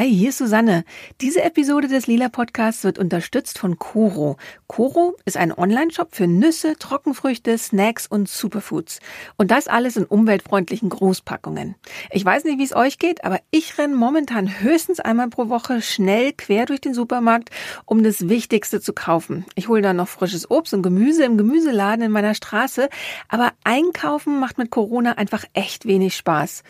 Hi, hier ist Susanne. Diese Episode des Lila Podcasts wird unterstützt von Koro. Koro ist ein Online-Shop für Nüsse, Trockenfrüchte, Snacks und Superfoods. Und das alles in umweltfreundlichen Großpackungen. Ich weiß nicht, wie es euch geht, aber ich renne momentan höchstens einmal pro Woche schnell quer durch den Supermarkt, um das Wichtigste zu kaufen. Ich hole dann noch frisches Obst und Gemüse im Gemüseladen in meiner Straße, aber einkaufen macht mit Corona einfach echt wenig Spaß.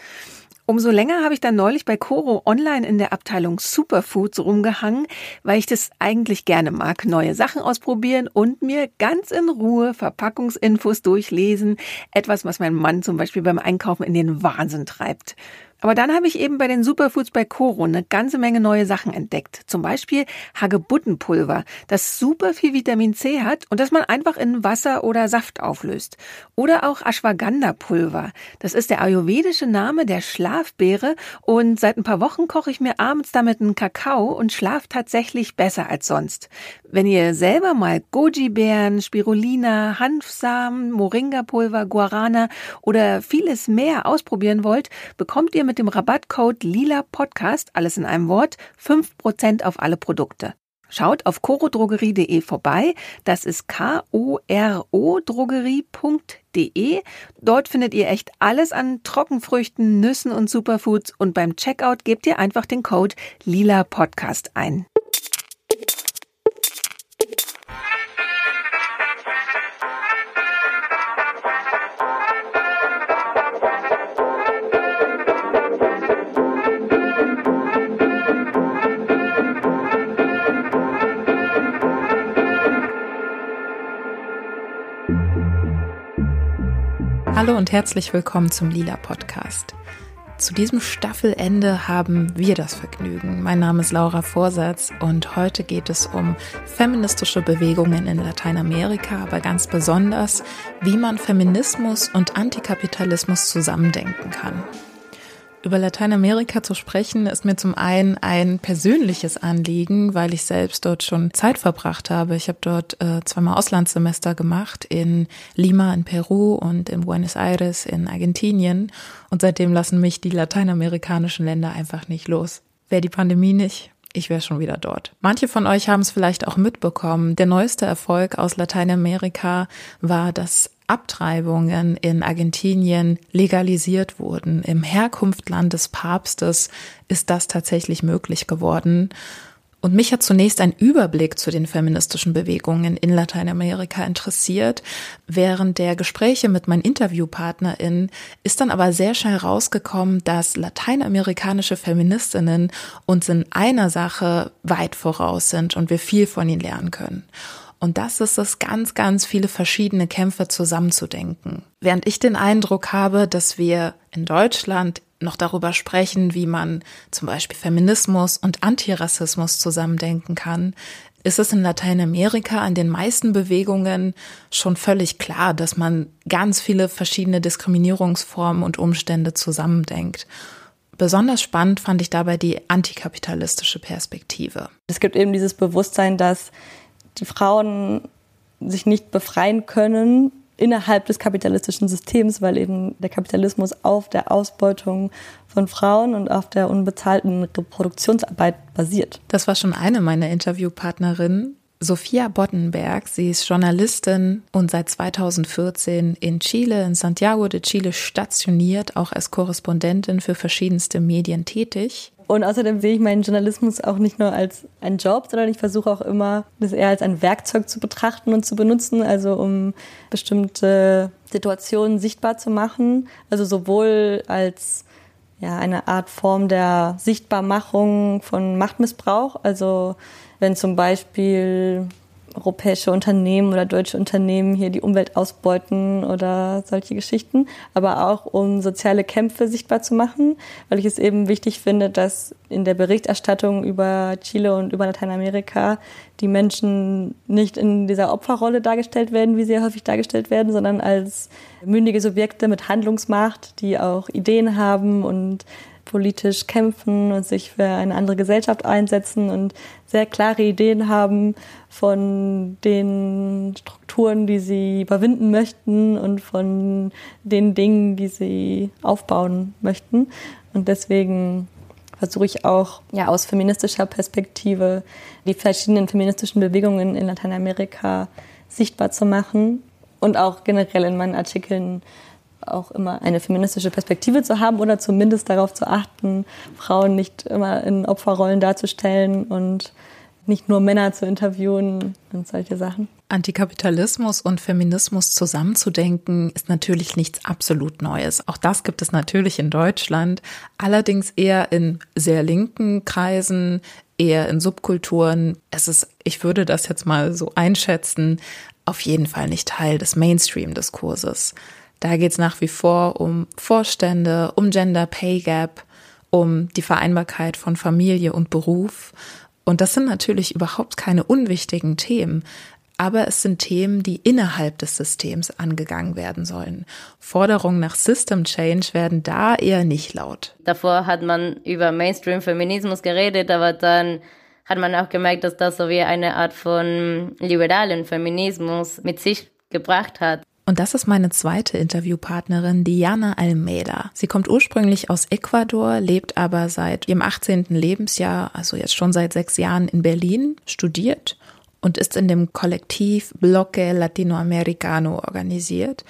Umso länger habe ich dann neulich bei Coro online in der Abteilung Superfoods rumgehangen, weil ich das eigentlich gerne mag. Neue Sachen ausprobieren und mir ganz in Ruhe Verpackungsinfos durchlesen. Etwas, was mein Mann zum Beispiel beim Einkaufen in den Wahnsinn treibt. Aber dann habe ich eben bei den Superfoods bei Coro eine ganze Menge neue Sachen entdeckt. Zum Beispiel Hagebuttenpulver, das super viel Vitamin C hat und das man einfach in Wasser oder Saft auflöst. Oder auch Ashwagandha-Pulver. Das ist der ayurvedische Name der Schlafbeere und seit ein paar Wochen koche ich mir abends damit einen Kakao und schlaf tatsächlich besser als sonst. Wenn ihr selber mal Goji-Beeren, Spirulina, Hanfsamen, Moringa-Pulver, Guarana oder vieles mehr ausprobieren wollt, bekommt ihr mit dem Rabattcode Lila Podcast, alles in einem Wort, 5% auf alle Produkte. Schaut auf corodrogerie.de vorbei. Das ist K-O-R-O Drogerie.de. Dort findet ihr echt alles an Trockenfrüchten, Nüssen und Superfoods und beim Checkout gebt ihr einfach den Code Lila Podcast ein. Hallo und herzlich willkommen zum Lila Podcast. Zu diesem Staffelende haben wir das Vergnügen. Mein Name ist Laura Vorsatz und heute geht es um feministische Bewegungen in Lateinamerika, aber ganz besonders, wie man Feminismus und Antikapitalismus zusammendenken kann. Über Lateinamerika zu sprechen, ist mir zum einen ein persönliches Anliegen, weil ich selbst dort schon Zeit verbracht habe. Ich habe dort äh, zweimal Auslandssemester gemacht, in Lima in Peru und in Buenos Aires in Argentinien. Und seitdem lassen mich die lateinamerikanischen Länder einfach nicht los. Wäre die Pandemie nicht, ich wäre schon wieder dort. Manche von euch haben es vielleicht auch mitbekommen. Der neueste Erfolg aus Lateinamerika war das Abtreibungen in Argentinien legalisiert wurden. Im Herkunftland des Papstes ist das tatsächlich möglich geworden. Und mich hat zunächst ein Überblick zu den feministischen Bewegungen in Lateinamerika interessiert. Während der Gespräche mit meinen InterviewpartnerInnen ist dann aber sehr schnell rausgekommen, dass lateinamerikanische Feministinnen uns in einer Sache weit voraus sind und wir viel von ihnen lernen können. Und das ist es, ganz, ganz viele verschiedene Kämpfe zusammenzudenken. Während ich den Eindruck habe, dass wir in Deutschland noch darüber sprechen, wie man zum Beispiel Feminismus und Antirassismus zusammendenken kann, ist es in Lateinamerika an den meisten Bewegungen schon völlig klar, dass man ganz viele verschiedene Diskriminierungsformen und Umstände zusammendenkt. Besonders spannend fand ich dabei die antikapitalistische Perspektive. Es gibt eben dieses Bewusstsein, dass die Frauen sich nicht befreien können innerhalb des kapitalistischen Systems, weil eben der Kapitalismus auf der Ausbeutung von Frauen und auf der unbezahlten Reproduktionsarbeit basiert. Das war schon eine meiner Interviewpartnerinnen. Sophia Boddenberg, sie ist Journalistin und seit 2014 in Chile, in Santiago de Chile stationiert, auch als Korrespondentin für verschiedenste Medien tätig. Und außerdem sehe ich meinen Journalismus auch nicht nur als einen Job, sondern ich versuche auch immer, das eher als ein Werkzeug zu betrachten und zu benutzen, also um bestimmte Situationen sichtbar zu machen. Also sowohl als ja, eine Art Form der Sichtbarmachung von Machtmissbrauch. Also wenn zum Beispiel europäische Unternehmen oder deutsche Unternehmen hier die Umwelt ausbeuten oder solche Geschichten, aber auch um soziale Kämpfe sichtbar zu machen, weil ich es eben wichtig finde, dass in der Berichterstattung über Chile und über Lateinamerika die Menschen nicht in dieser Opferrolle dargestellt werden, wie sie häufig dargestellt werden, sondern als mündige Subjekte mit Handlungsmacht, die auch Ideen haben und politisch kämpfen und sich für eine andere Gesellschaft einsetzen und sehr klare Ideen haben von den Strukturen, die sie überwinden möchten und von den Dingen, die sie aufbauen möchten. Und deswegen versuche ich auch ja, aus feministischer Perspektive die verschiedenen feministischen Bewegungen in Lateinamerika sichtbar zu machen und auch generell in meinen Artikeln auch immer eine feministische Perspektive zu haben oder zumindest darauf zu achten, Frauen nicht immer in Opferrollen darzustellen und nicht nur Männer zu interviewen und solche Sachen. Antikapitalismus und Feminismus zusammenzudenken ist natürlich nichts absolut Neues. Auch das gibt es natürlich in Deutschland, allerdings eher in sehr linken Kreisen, eher in Subkulturen. Es ist, ich würde das jetzt mal so einschätzen, auf jeden Fall nicht Teil des Mainstream-Diskurses. Da geht es nach wie vor um Vorstände, um Gender Pay Gap, um die Vereinbarkeit von Familie und Beruf. Und das sind natürlich überhaupt keine unwichtigen Themen, aber es sind Themen, die innerhalb des Systems angegangen werden sollen. Forderungen nach System Change werden da eher nicht laut. Davor hat man über Mainstream-Feminismus geredet, aber dann hat man auch gemerkt, dass das so wie eine Art von liberalen Feminismus mit sich gebracht hat. Und das ist meine zweite Interviewpartnerin, Diana Almeida. Sie kommt ursprünglich aus Ecuador, lebt aber seit ihrem 18. Lebensjahr, also jetzt schon seit sechs Jahren in Berlin, studiert und ist in dem Kollektiv Bloque Latinoamericano organisiert,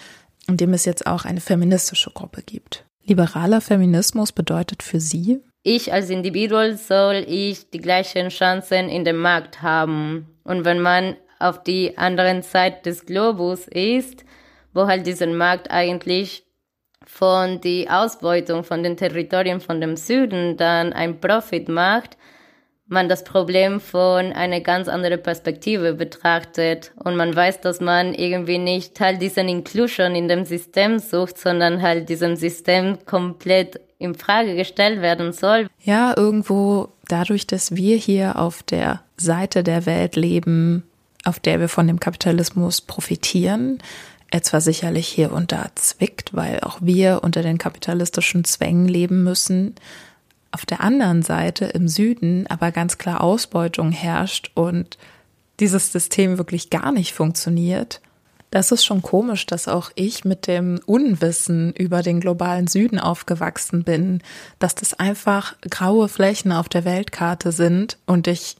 in dem es jetzt auch eine feministische Gruppe gibt. Liberaler Feminismus bedeutet für sie, ich als Individuum soll ich die gleichen Chancen in dem Markt haben. Und wenn man auf die anderen Seite des Globus ist, wo halt diesen Markt eigentlich von die Ausbeutung von den Territorien von dem Süden dann ein Profit macht, man das Problem von einer ganz anderen Perspektive betrachtet und man weiß, dass man irgendwie nicht halt diesen Inclusion in dem System sucht, sondern halt diesem System komplett in Frage gestellt werden soll. Ja, irgendwo dadurch, dass wir hier auf der Seite der Welt leben, auf der wir von dem Kapitalismus profitieren, zwar sicherlich hier und da zwickt, weil auch wir unter den kapitalistischen Zwängen leben müssen, auf der anderen Seite im Süden aber ganz klar Ausbeutung herrscht und dieses System wirklich gar nicht funktioniert, das ist schon komisch, dass auch ich mit dem Unwissen über den globalen Süden aufgewachsen bin, dass das einfach graue Flächen auf der Weltkarte sind und ich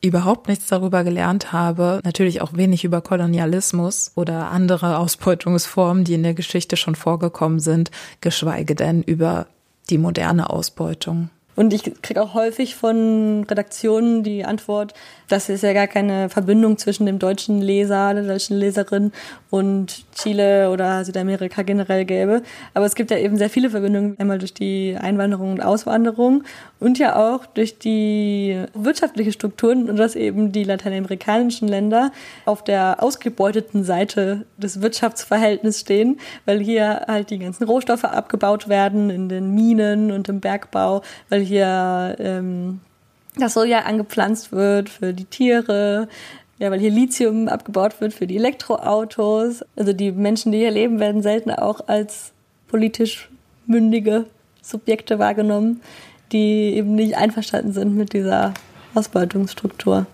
überhaupt nichts darüber gelernt habe, natürlich auch wenig über Kolonialismus oder andere Ausbeutungsformen, die in der Geschichte schon vorgekommen sind, geschweige denn über die moderne Ausbeutung. Und ich kriege auch häufig von Redaktionen die Antwort, dass es ja gar keine Verbindung zwischen dem deutschen Leser, der deutschen Leserin und Chile oder Südamerika generell gäbe. Aber es gibt ja eben sehr viele Verbindungen, einmal durch die Einwanderung und Auswanderung und ja auch durch die wirtschaftliche Strukturen und dass eben die lateinamerikanischen Länder auf der ausgebeuteten Seite des Wirtschaftsverhältnisses stehen, weil hier halt die ganzen Rohstoffe abgebaut werden in den Minen und im Bergbau, weil hier ähm, das Soja angepflanzt wird für die Tiere, ja, weil hier Lithium abgebaut wird für die Elektroautos. Also die Menschen, die hier leben, werden selten auch als politisch mündige Subjekte wahrgenommen, die eben nicht einverstanden sind mit dieser Ausbeutungsstruktur.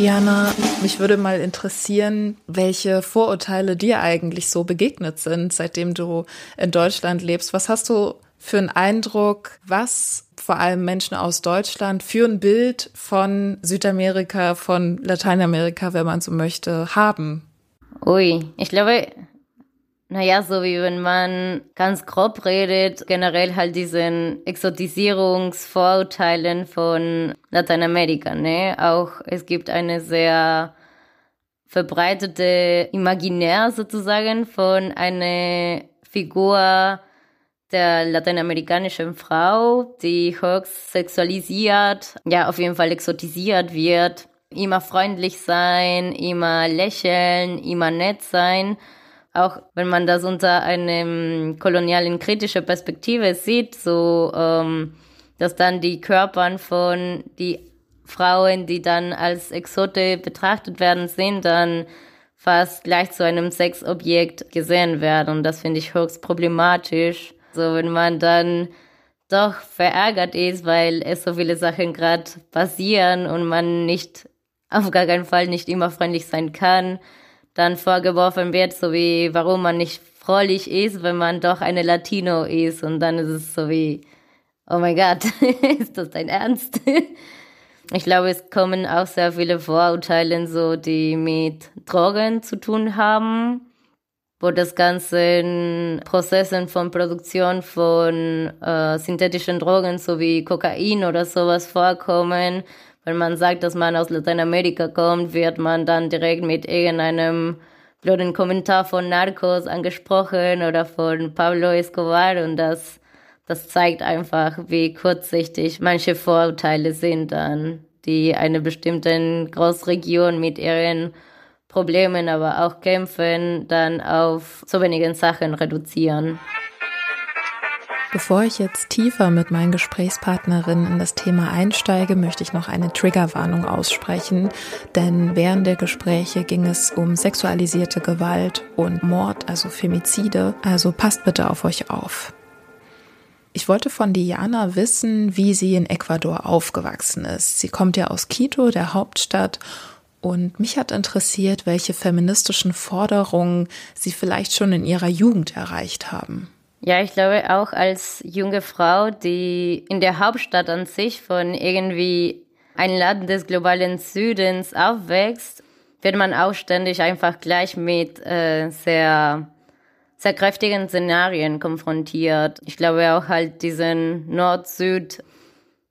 Diana, mich würde mal interessieren, welche Vorurteile dir eigentlich so begegnet sind, seitdem du in Deutschland lebst. Was hast du für einen Eindruck, was vor allem Menschen aus Deutschland für ein Bild von Südamerika, von Lateinamerika, wenn man so möchte, haben? Ui, ich glaube, naja, so wie wenn man ganz grob redet, generell halt diesen Exotisierungsvorurteilen von Lateinamerika, ne? Auch es gibt eine sehr verbreitete Imaginär sozusagen von einer Figur der lateinamerikanischen Frau, die höchst sexualisiert, ja, auf jeden Fall exotisiert wird. Immer freundlich sein, immer lächeln, immer nett sein auch wenn man das unter einem kolonialen kritischer Perspektive sieht, so ähm, dass dann die Körpern von die Frauen, die dann als Exote betrachtet werden, sind dann fast gleich zu einem Sexobjekt gesehen werden. Und das finde ich höchst problematisch. So, wenn man dann doch verärgert ist, weil es so viele Sachen gerade passieren und man nicht, auf gar keinen Fall nicht immer freundlich sein kann, dann vorgeworfen wird, so wie, warum man nicht fröhlich ist, wenn man doch eine Latino ist. Und dann ist es so wie, oh mein Gott, ist das dein Ernst? Ich glaube, es kommen auch sehr viele Vorurteile, so, die mit Drogen zu tun haben, wo das ganze Prozessen von Produktion von äh, synthetischen Drogen sowie Kokain oder sowas vorkommen. Wenn man sagt, dass man aus Lateinamerika kommt, wird man dann direkt mit irgendeinem blöden Kommentar von Narcos angesprochen oder von Pablo Escobar und das das zeigt einfach, wie kurzsichtig manche Vorurteile sind dann, die eine bestimmte Großregion mit ihren Problemen, aber auch Kämpfen dann auf so wenigen Sachen reduzieren. Bevor ich jetzt tiefer mit meinen Gesprächspartnerinnen in das Thema einsteige, möchte ich noch eine Triggerwarnung aussprechen, denn während der Gespräche ging es um sexualisierte Gewalt und Mord, also Femizide, also passt bitte auf euch auf. Ich wollte von Diana wissen, wie sie in Ecuador aufgewachsen ist. Sie kommt ja aus Quito, der Hauptstadt, und mich hat interessiert, welche feministischen Forderungen sie vielleicht schon in ihrer Jugend erreicht haben. Ja, ich glaube auch als junge Frau, die in der Hauptstadt an sich von irgendwie ein Land des globalen Südens aufwächst, wird man auch ständig einfach gleich mit äh, sehr sehr kräftigen Szenarien konfrontiert. Ich glaube auch halt diesen Nord-Süd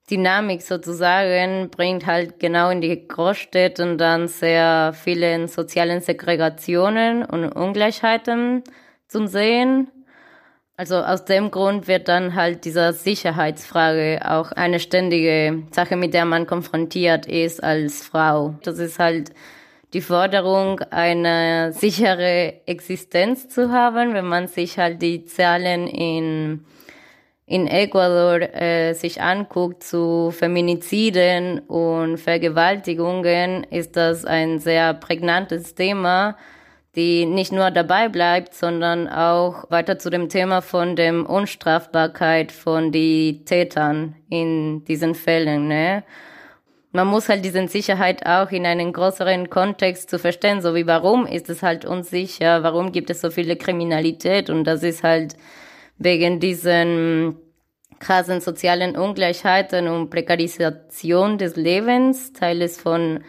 Dynamik sozusagen bringt halt genau in die Großstädte dann sehr viele sozialen Segregationen und Ungleichheiten zum Sehen. Also aus dem Grund wird dann halt dieser Sicherheitsfrage auch eine ständige Sache, mit der man konfrontiert ist als Frau. Das ist halt die Forderung, eine sichere Existenz zu haben, wenn man sich halt die Zahlen in in Ecuador äh, sich anguckt zu Feminiziden und Vergewaltigungen, ist das ein sehr prägnantes Thema, die nicht nur dabei bleibt, sondern auch weiter zu dem Thema von dem Unstrafbarkeit von die Tätern in diesen Fällen. Ne? man muss halt diese Sicherheit auch in einen größeren Kontext zu verstehen, so wie warum ist es halt unsicher, warum gibt es so viele Kriminalität und das ist halt wegen diesen krassen sozialen Ungleichheiten und Prekarisation des Lebens, Teil ist von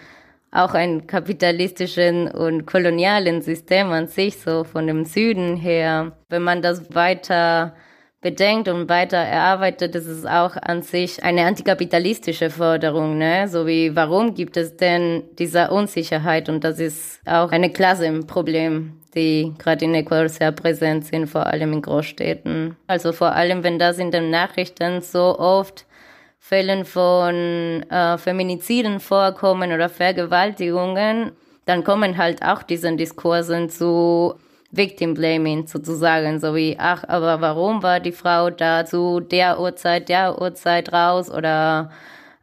auch ein kapitalistischen und kolonialen System an sich, so von dem Süden her. Wenn man das weiter bedenkt und weiter erarbeitet, ist auch an sich eine antikapitalistische Forderung, ne? So wie, warum gibt es denn diese Unsicherheit? Und das ist auch eine Klasse im Problem, die gerade in Ecuador sehr präsent sind, vor allem in Großstädten. Also vor allem, wenn das in den Nachrichten so oft Fällen von äh, Feminiziden vorkommen oder Vergewaltigungen, dann kommen halt auch diesen Diskursen zu Victim Blaming sozusagen, so wie, ach, aber warum war die Frau da zu der Uhrzeit, der Uhrzeit raus? Oder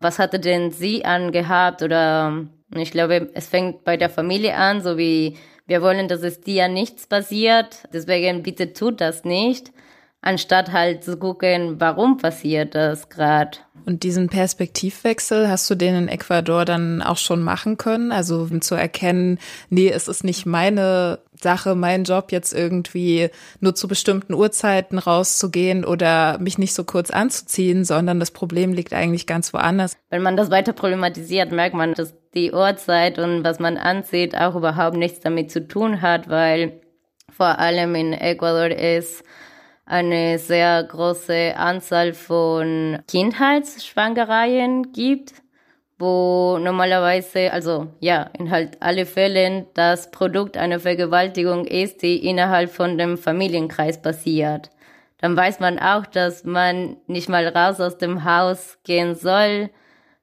was hatte denn sie angehabt? Oder ich glaube, es fängt bei der Familie an, so wie wir wollen, dass es dir nichts passiert, deswegen bitte tut das nicht anstatt halt zu gucken, warum passiert das gerade. Und diesen Perspektivwechsel hast du den in Ecuador dann auch schon machen können? Also zu erkennen, nee, es ist nicht meine Sache, mein Job jetzt irgendwie nur zu bestimmten Uhrzeiten rauszugehen oder mich nicht so kurz anzuziehen, sondern das Problem liegt eigentlich ganz woanders. Wenn man das weiter problematisiert, merkt man, dass die Uhrzeit und was man anzieht auch überhaupt nichts damit zu tun hat, weil vor allem in Ecuador ist eine sehr große Anzahl von Kindheitsschwangereien gibt, wo normalerweise, also ja, in halt alle Fällen das Produkt einer Vergewaltigung ist, die innerhalb von dem Familienkreis passiert. Dann weiß man auch, dass man nicht mal raus aus dem Haus gehen soll,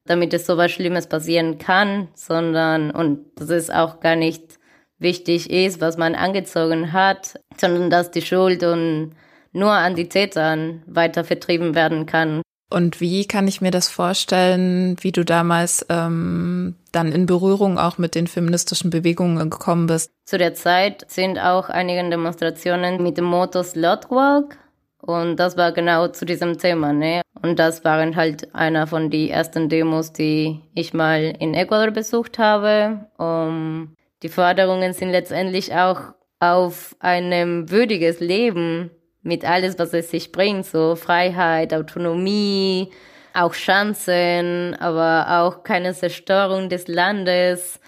damit es sowas Schlimmes passieren kann, sondern, und das ist auch gar nicht wichtig ist, was man angezogen hat, sondern dass die Schuld und nur an die Tätern weiter vertrieben werden kann. Und wie kann ich mir das vorstellen, wie du damals ähm, dann in Berührung auch mit den feministischen Bewegungen gekommen bist? Zu der Zeit sind auch einige Demonstrationen mit dem Motto Slotwalk und das war genau zu diesem Thema, ne? Und das waren halt einer von den ersten Demos, die ich mal in Ecuador besucht habe. Um, die Forderungen sind letztendlich auch auf einem würdiges Leben mit alles, was es sich bringt, so Freiheit, Autonomie, auch Chancen, aber auch keine Zerstörung des Landes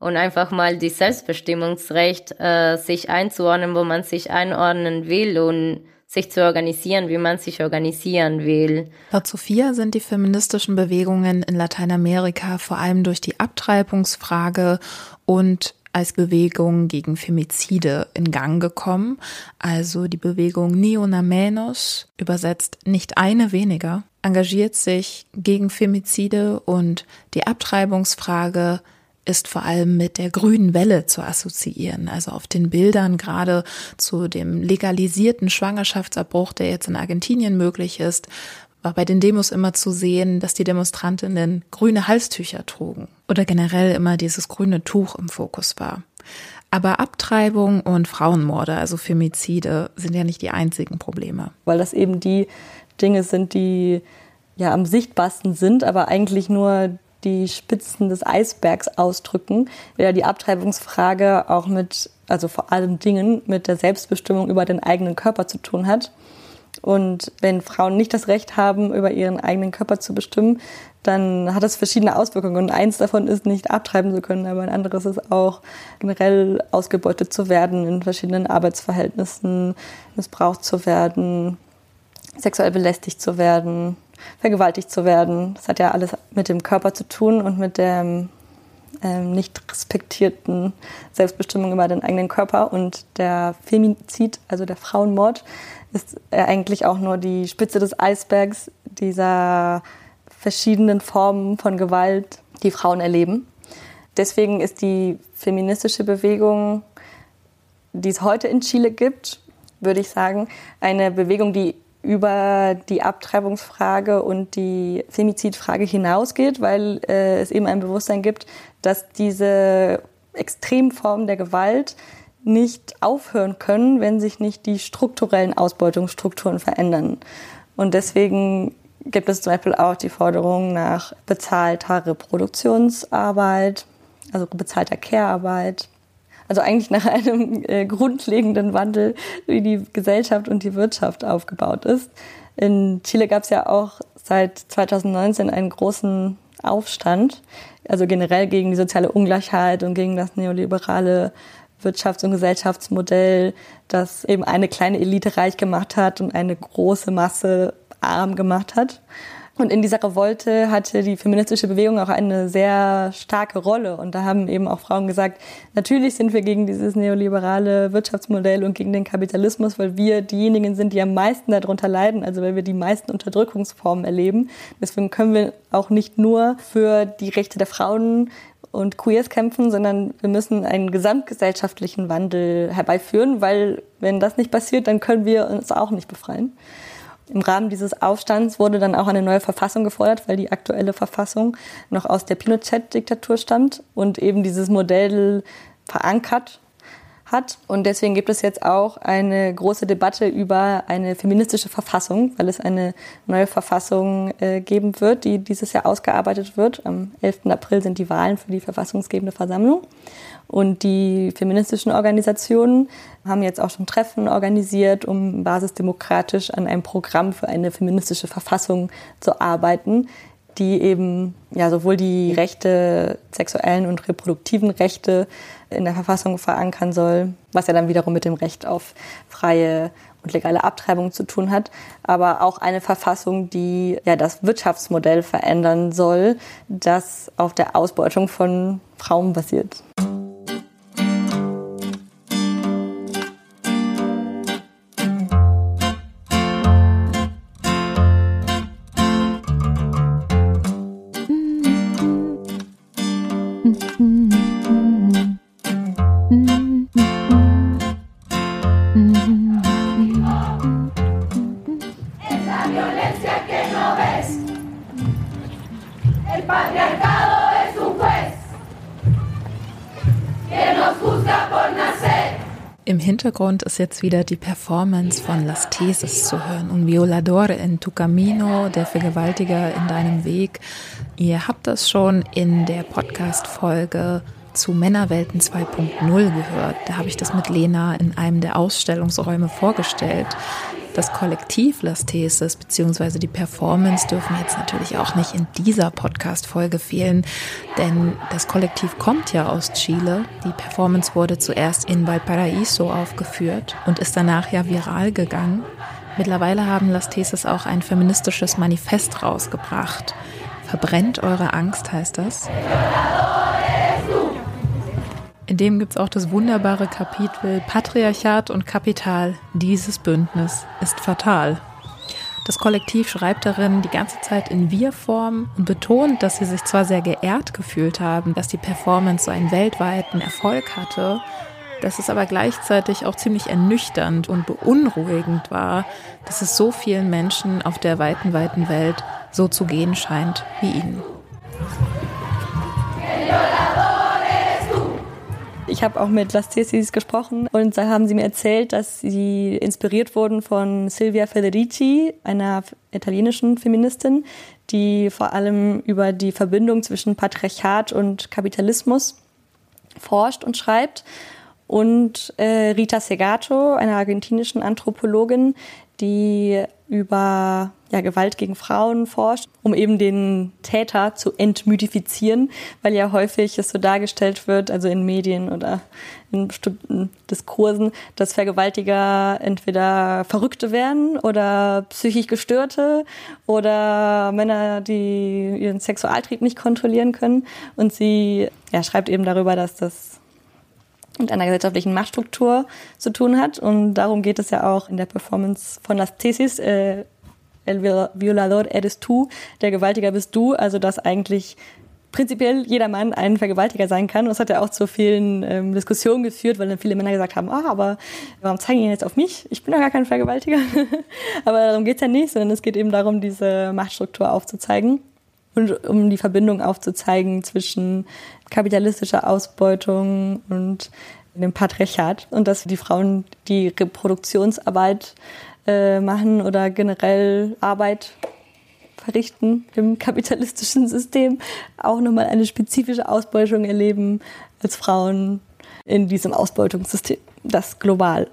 und einfach mal die Selbstbestimmungsrecht, äh, sich einzuordnen, wo man sich einordnen will und sich zu organisieren, wie man sich organisieren will. Laut Sophia sind die feministischen Bewegungen in Lateinamerika vor allem durch die Abtreibungsfrage und als Bewegung gegen Femizide in Gang gekommen. Also die Bewegung Ni una menos, übersetzt nicht eine weniger, engagiert sich gegen Femizide und die Abtreibungsfrage ist vor allem mit der grünen Welle zu assoziieren. Also auf den Bildern gerade zu dem legalisierten Schwangerschaftsabbruch, der jetzt in Argentinien möglich ist, war bei den Demos immer zu sehen, dass die Demonstrantinnen grüne Halstücher trugen oder generell immer dieses grüne Tuch im Fokus war. Aber Abtreibung und Frauenmorde, also Femizide, sind ja nicht die einzigen Probleme. Weil das eben die Dinge sind, die ja am sichtbarsten sind, aber eigentlich nur die Spitzen des Eisbergs ausdrücken, weil die Abtreibungsfrage auch mit, also vor allem Dingen mit der Selbstbestimmung über den eigenen Körper zu tun hat. Und wenn Frauen nicht das Recht haben, über ihren eigenen Körper zu bestimmen, dann hat das verschiedene Auswirkungen. Und eins davon ist, nicht abtreiben zu können, aber ein anderes ist auch, generell ausgebeutet zu werden in verschiedenen Arbeitsverhältnissen, missbraucht zu werden, sexuell belästigt zu werden, vergewaltigt zu werden. Das hat ja alles mit dem Körper zu tun und mit der ähm, nicht respektierten Selbstbestimmung über den eigenen Körper. Und der Femizid, also der Frauenmord, ist eigentlich auch nur die Spitze des Eisbergs dieser verschiedenen Formen von Gewalt, die Frauen erleben. Deswegen ist die feministische Bewegung, die es heute in Chile gibt, würde ich sagen, eine Bewegung, die über die Abtreibungsfrage und die Femizidfrage hinausgeht, weil äh, es eben ein Bewusstsein gibt, dass diese Extremformen der Gewalt nicht aufhören können, wenn sich nicht die strukturellen Ausbeutungsstrukturen verändern. Und deswegen gibt es zum Beispiel auch die Forderung nach bezahlter Reproduktionsarbeit, also bezahlter Care-Arbeit, also eigentlich nach einem äh, grundlegenden Wandel, wie die Gesellschaft und die Wirtschaft aufgebaut ist. In Chile gab es ja auch seit 2019 einen großen Aufstand, also generell gegen die soziale Ungleichheit und gegen das neoliberale Wirtschafts- und Gesellschaftsmodell, das eben eine kleine Elite reich gemacht hat und eine große Masse arm gemacht hat. Und in dieser Revolte hatte die feministische Bewegung auch eine sehr starke Rolle. Und da haben eben auch Frauen gesagt, natürlich sind wir gegen dieses neoliberale Wirtschaftsmodell und gegen den Kapitalismus, weil wir diejenigen sind, die am meisten darunter leiden, also weil wir die meisten Unterdrückungsformen erleben. Deswegen können wir auch nicht nur für die Rechte der Frauen und Queers kämpfen, sondern wir müssen einen gesamtgesellschaftlichen Wandel herbeiführen, weil wenn das nicht passiert, dann können wir uns auch nicht befreien. Im Rahmen dieses Aufstands wurde dann auch eine neue Verfassung gefordert, weil die aktuelle Verfassung noch aus der Pinochet-Diktatur stammt und eben dieses Modell verankert hat. Und deswegen gibt es jetzt auch eine große Debatte über eine feministische Verfassung, weil es eine neue Verfassung äh, geben wird, die dieses Jahr ausgearbeitet wird. Am 11. April sind die Wahlen für die verfassungsgebende Versammlung. Und die feministischen Organisationen haben jetzt auch schon Treffen organisiert, um basisdemokratisch an einem Programm für eine feministische Verfassung zu arbeiten, die eben ja sowohl die Rechte, sexuellen und reproduktiven Rechte in der Verfassung verankern soll, was ja dann wiederum mit dem Recht auf freie und legale Abtreibung zu tun hat, aber auch eine Verfassung, die ja das Wirtschaftsmodell verändern soll, das auf der Ausbeutung von Frauen basiert. Im Hintergrund ist jetzt wieder die Performance von Las Teses zu hören. Un violador en tu camino, der Vergewaltiger in deinem Weg. Ihr habt das schon in der Podcast-Folge zu Männerwelten 2.0 gehört. Da habe ich das mit Lena in einem der Ausstellungsräume vorgestellt. Das Kollektiv Las Teses bzw. die Performance dürfen jetzt natürlich auch nicht in dieser Podcast-Folge fehlen, denn das Kollektiv kommt ja aus Chile. Die Performance wurde zuerst in Valparaíso aufgeführt und ist danach ja viral gegangen. Mittlerweile haben Las Teses auch ein feministisches Manifest rausgebracht. Verbrennt eure Angst heißt das. In dem gibt es auch das wunderbare Kapitel Patriarchat und Kapital. Dieses Bündnis ist fatal. Das Kollektiv schreibt darin die ganze Zeit in Wir-Form und betont, dass sie sich zwar sehr geehrt gefühlt haben, dass die Performance so einen weltweiten Erfolg hatte, dass es aber gleichzeitig auch ziemlich ernüchternd und beunruhigend war, dass es so vielen Menschen auf der weiten, weiten Welt so zu gehen scheint wie ihnen. Ich habe auch mit Las Tesis gesprochen und da haben sie mir erzählt, dass sie inspiriert wurden von Silvia Federici, einer italienischen Feministin, die vor allem über die Verbindung zwischen Patriarchat und Kapitalismus forscht und schreibt. Und äh, Rita Segato, einer argentinischen Anthropologin, die über ja, Gewalt gegen Frauen forscht, um eben den Täter zu entmythifizieren, weil ja häufig es so dargestellt wird, also in Medien oder in bestimmten Diskursen, dass Vergewaltiger entweder Verrückte wären oder psychisch Gestörte oder Männer, die ihren Sexualtrieb nicht kontrollieren können. Und sie ja, schreibt eben darüber, dass das mit einer gesellschaftlichen Machtstruktur zu tun hat. Und darum geht es ja auch in der Performance von Las Tesis. Äh, El Violador eres tú, der Gewaltiger bist du. Also dass eigentlich prinzipiell jeder Mann ein Vergewaltiger sein kann. Und das hat ja auch zu vielen ähm, Diskussionen geführt, weil dann viele Männer gesagt haben, ah, aber warum zeigen die jetzt auf mich? Ich bin doch gar kein Vergewaltiger. aber darum geht's ja nicht, sondern es geht eben darum, diese Machtstruktur aufzuzeigen und um die Verbindung aufzuzeigen zwischen kapitalistischer Ausbeutung und dem Patriarchat und dass die Frauen die Reproduktionsarbeit äh, machen oder generell Arbeit verrichten im kapitalistischen System, auch nochmal eine spezifische Ausbeutung erleben als Frauen in diesem Ausbeutungssystem, das global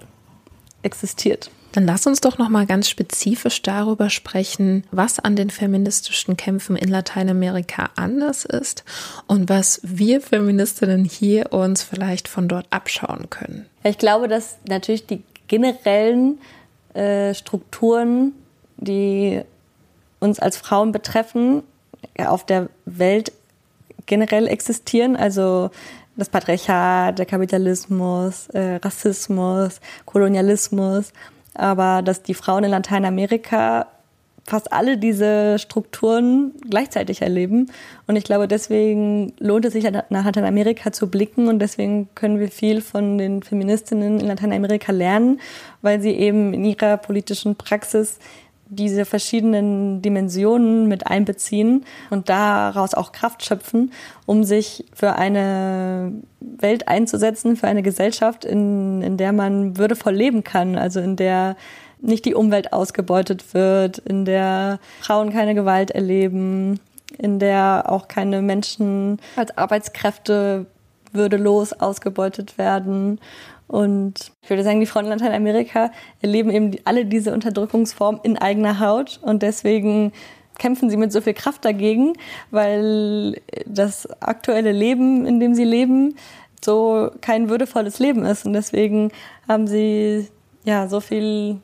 existiert. Dann lass uns doch noch mal ganz spezifisch darüber sprechen, was an den feministischen Kämpfen in Lateinamerika anders ist und was wir Feministinnen hier uns vielleicht von dort abschauen können. Ich glaube, dass natürlich die generellen äh, Strukturen, die uns als Frauen betreffen, auf der Welt generell existieren. Also das Patriarchat, der Kapitalismus, äh, Rassismus, Kolonialismus aber dass die Frauen in Lateinamerika fast alle diese Strukturen gleichzeitig erleben. Und ich glaube, deswegen lohnt es sich, nach Lateinamerika zu blicken und deswegen können wir viel von den Feministinnen in Lateinamerika lernen, weil sie eben in ihrer politischen Praxis diese verschiedenen Dimensionen mit einbeziehen und daraus auch Kraft schöpfen, um sich für eine Welt einzusetzen, für eine Gesellschaft, in, in der man würdevoll leben kann, also in der nicht die Umwelt ausgebeutet wird, in der Frauen keine Gewalt erleben, in der auch keine Menschen als Arbeitskräfte würdelos ausgebeutet werden und ich würde sagen, die Frauen in Lateinamerika erleben eben alle diese Unterdrückungsformen in eigener Haut. Und deswegen kämpfen sie mit so viel Kraft dagegen, weil das aktuelle Leben, in dem sie leben, so kein würdevolles Leben ist. Und deswegen haben sie ja so viel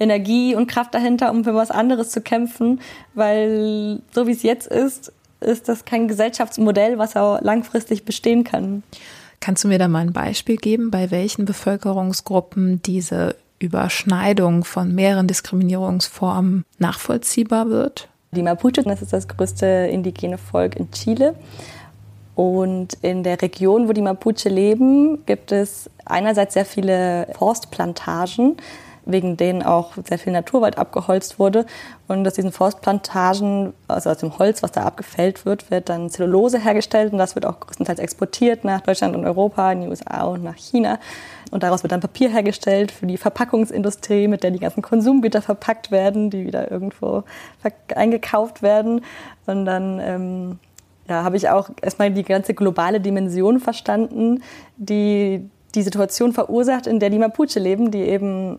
Energie und Kraft dahinter, um für was anderes zu kämpfen, weil so wie es jetzt ist, ist das kein Gesellschaftsmodell, was auch langfristig bestehen kann. Kannst du mir da mal ein Beispiel geben, bei welchen Bevölkerungsgruppen diese Überschneidung von mehreren Diskriminierungsformen nachvollziehbar wird? Die Mapuche, das ist das größte indigene Volk in Chile. Und in der Region, wo die Mapuche leben, gibt es einerseits sehr viele Forstplantagen, wegen denen auch sehr viel Naturwald abgeholzt wurde. Und aus diesen Forstplantagen, also aus dem Holz, was da abgefällt wird, wird dann Zellulose hergestellt und das wird auch größtenteils exportiert nach Deutschland und Europa, in die USA und nach China. Und daraus wird dann Papier hergestellt für die Verpackungsindustrie, mit der die ganzen Konsumgüter verpackt werden, die wieder irgendwo eingekauft werden. Und dann ähm, ja, habe ich auch erstmal die ganze globale Dimension verstanden, die die Situation verursacht, in der die Mapuche leben, die eben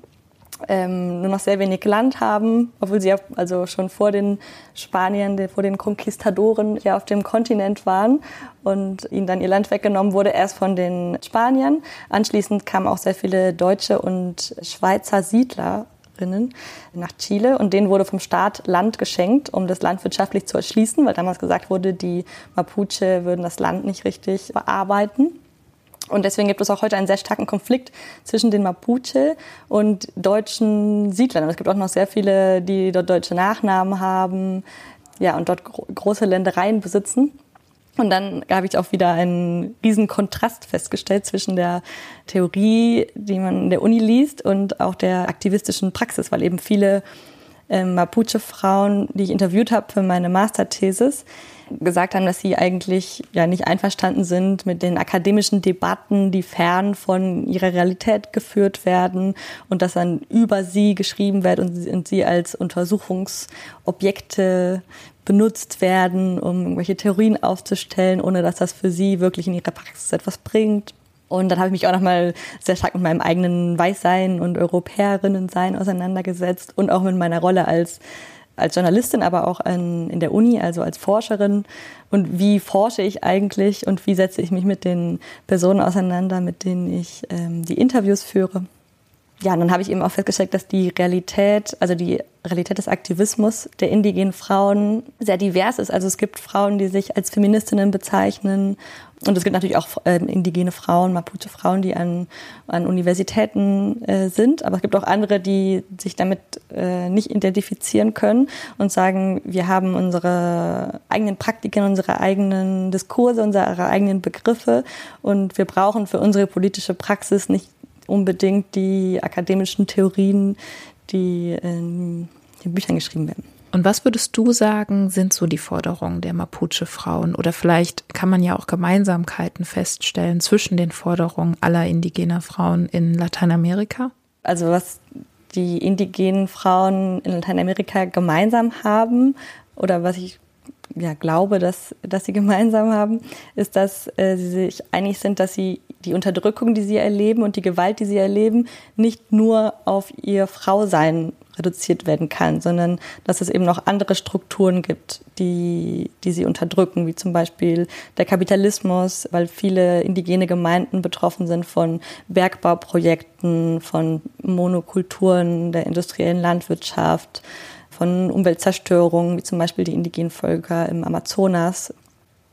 ähm, nur noch sehr wenig Land haben, obwohl sie ja also schon vor den Spaniern, vor den Konquistadoren ja auf dem Kontinent waren und ihnen dann ihr Land weggenommen wurde, erst von den Spaniern. Anschließend kamen auch sehr viele deutsche und Schweizer Siedlerinnen nach Chile und denen wurde vom Staat Land geschenkt, um das landwirtschaftlich zu erschließen, weil damals gesagt wurde, die Mapuche würden das Land nicht richtig bearbeiten. Und deswegen gibt es auch heute einen sehr starken Konflikt zwischen den Mapuche und deutschen Siedlern. es gibt auch noch sehr viele, die dort deutsche Nachnamen haben, ja, und dort gro große Ländereien besitzen. Und dann habe ich auch wieder einen riesen Kontrast festgestellt zwischen der Theorie, die man in der Uni liest, und auch der aktivistischen Praxis, weil eben viele äh, Mapuche-Frauen, die ich interviewt habe für meine Masterthesis, gesagt haben, dass sie eigentlich ja nicht einverstanden sind mit den akademischen Debatten, die fern von ihrer Realität geführt werden und dass dann über sie geschrieben wird und, und sie als Untersuchungsobjekte benutzt werden, um irgendwelche Theorien aufzustellen, ohne dass das für sie wirklich in ihrer Praxis etwas bringt. Und dann habe ich mich auch nochmal sehr stark mit meinem eigenen Weißsein und Europäerinnensein auseinandergesetzt und auch mit meiner Rolle als als Journalistin, aber auch in, in der Uni, also als Forscherin. Und wie forsche ich eigentlich und wie setze ich mich mit den Personen auseinander, mit denen ich ähm, die Interviews führe. Ja, und dann habe ich eben auch festgestellt, dass die Realität, also die Realität des Aktivismus der indigenen Frauen sehr divers ist. Also es gibt Frauen, die sich als Feministinnen bezeichnen und es gibt natürlich auch äh, indigene Frauen, Mapuche-Frauen, die an, an Universitäten äh, sind. Aber es gibt auch andere, die sich damit äh, nicht identifizieren können und sagen, wir haben unsere eigenen Praktiken, unsere eigenen Diskurse, unsere eigenen Begriffe und wir brauchen für unsere politische Praxis nicht unbedingt die akademischen Theorien, die in den Büchern geschrieben werden. Und was würdest du sagen, sind so die Forderungen der Mapuche-Frauen? Oder vielleicht kann man ja auch Gemeinsamkeiten feststellen zwischen den Forderungen aller indigener Frauen in Lateinamerika? Also was die indigenen Frauen in Lateinamerika gemeinsam haben oder was ich ja, glaube, dass, dass sie gemeinsam haben, ist, dass äh, sie sich einig sind, dass sie die Unterdrückung, die sie erleben und die Gewalt, die sie erleben, nicht nur auf ihr Frausein reduziert werden kann, sondern dass es eben noch andere Strukturen gibt, die, die sie unterdrücken, wie zum Beispiel der Kapitalismus, weil viele indigene Gemeinden betroffen sind von Bergbauprojekten, von Monokulturen der industriellen Landwirtschaft, von Umweltzerstörungen, wie zum Beispiel die indigenen Völker im Amazonas.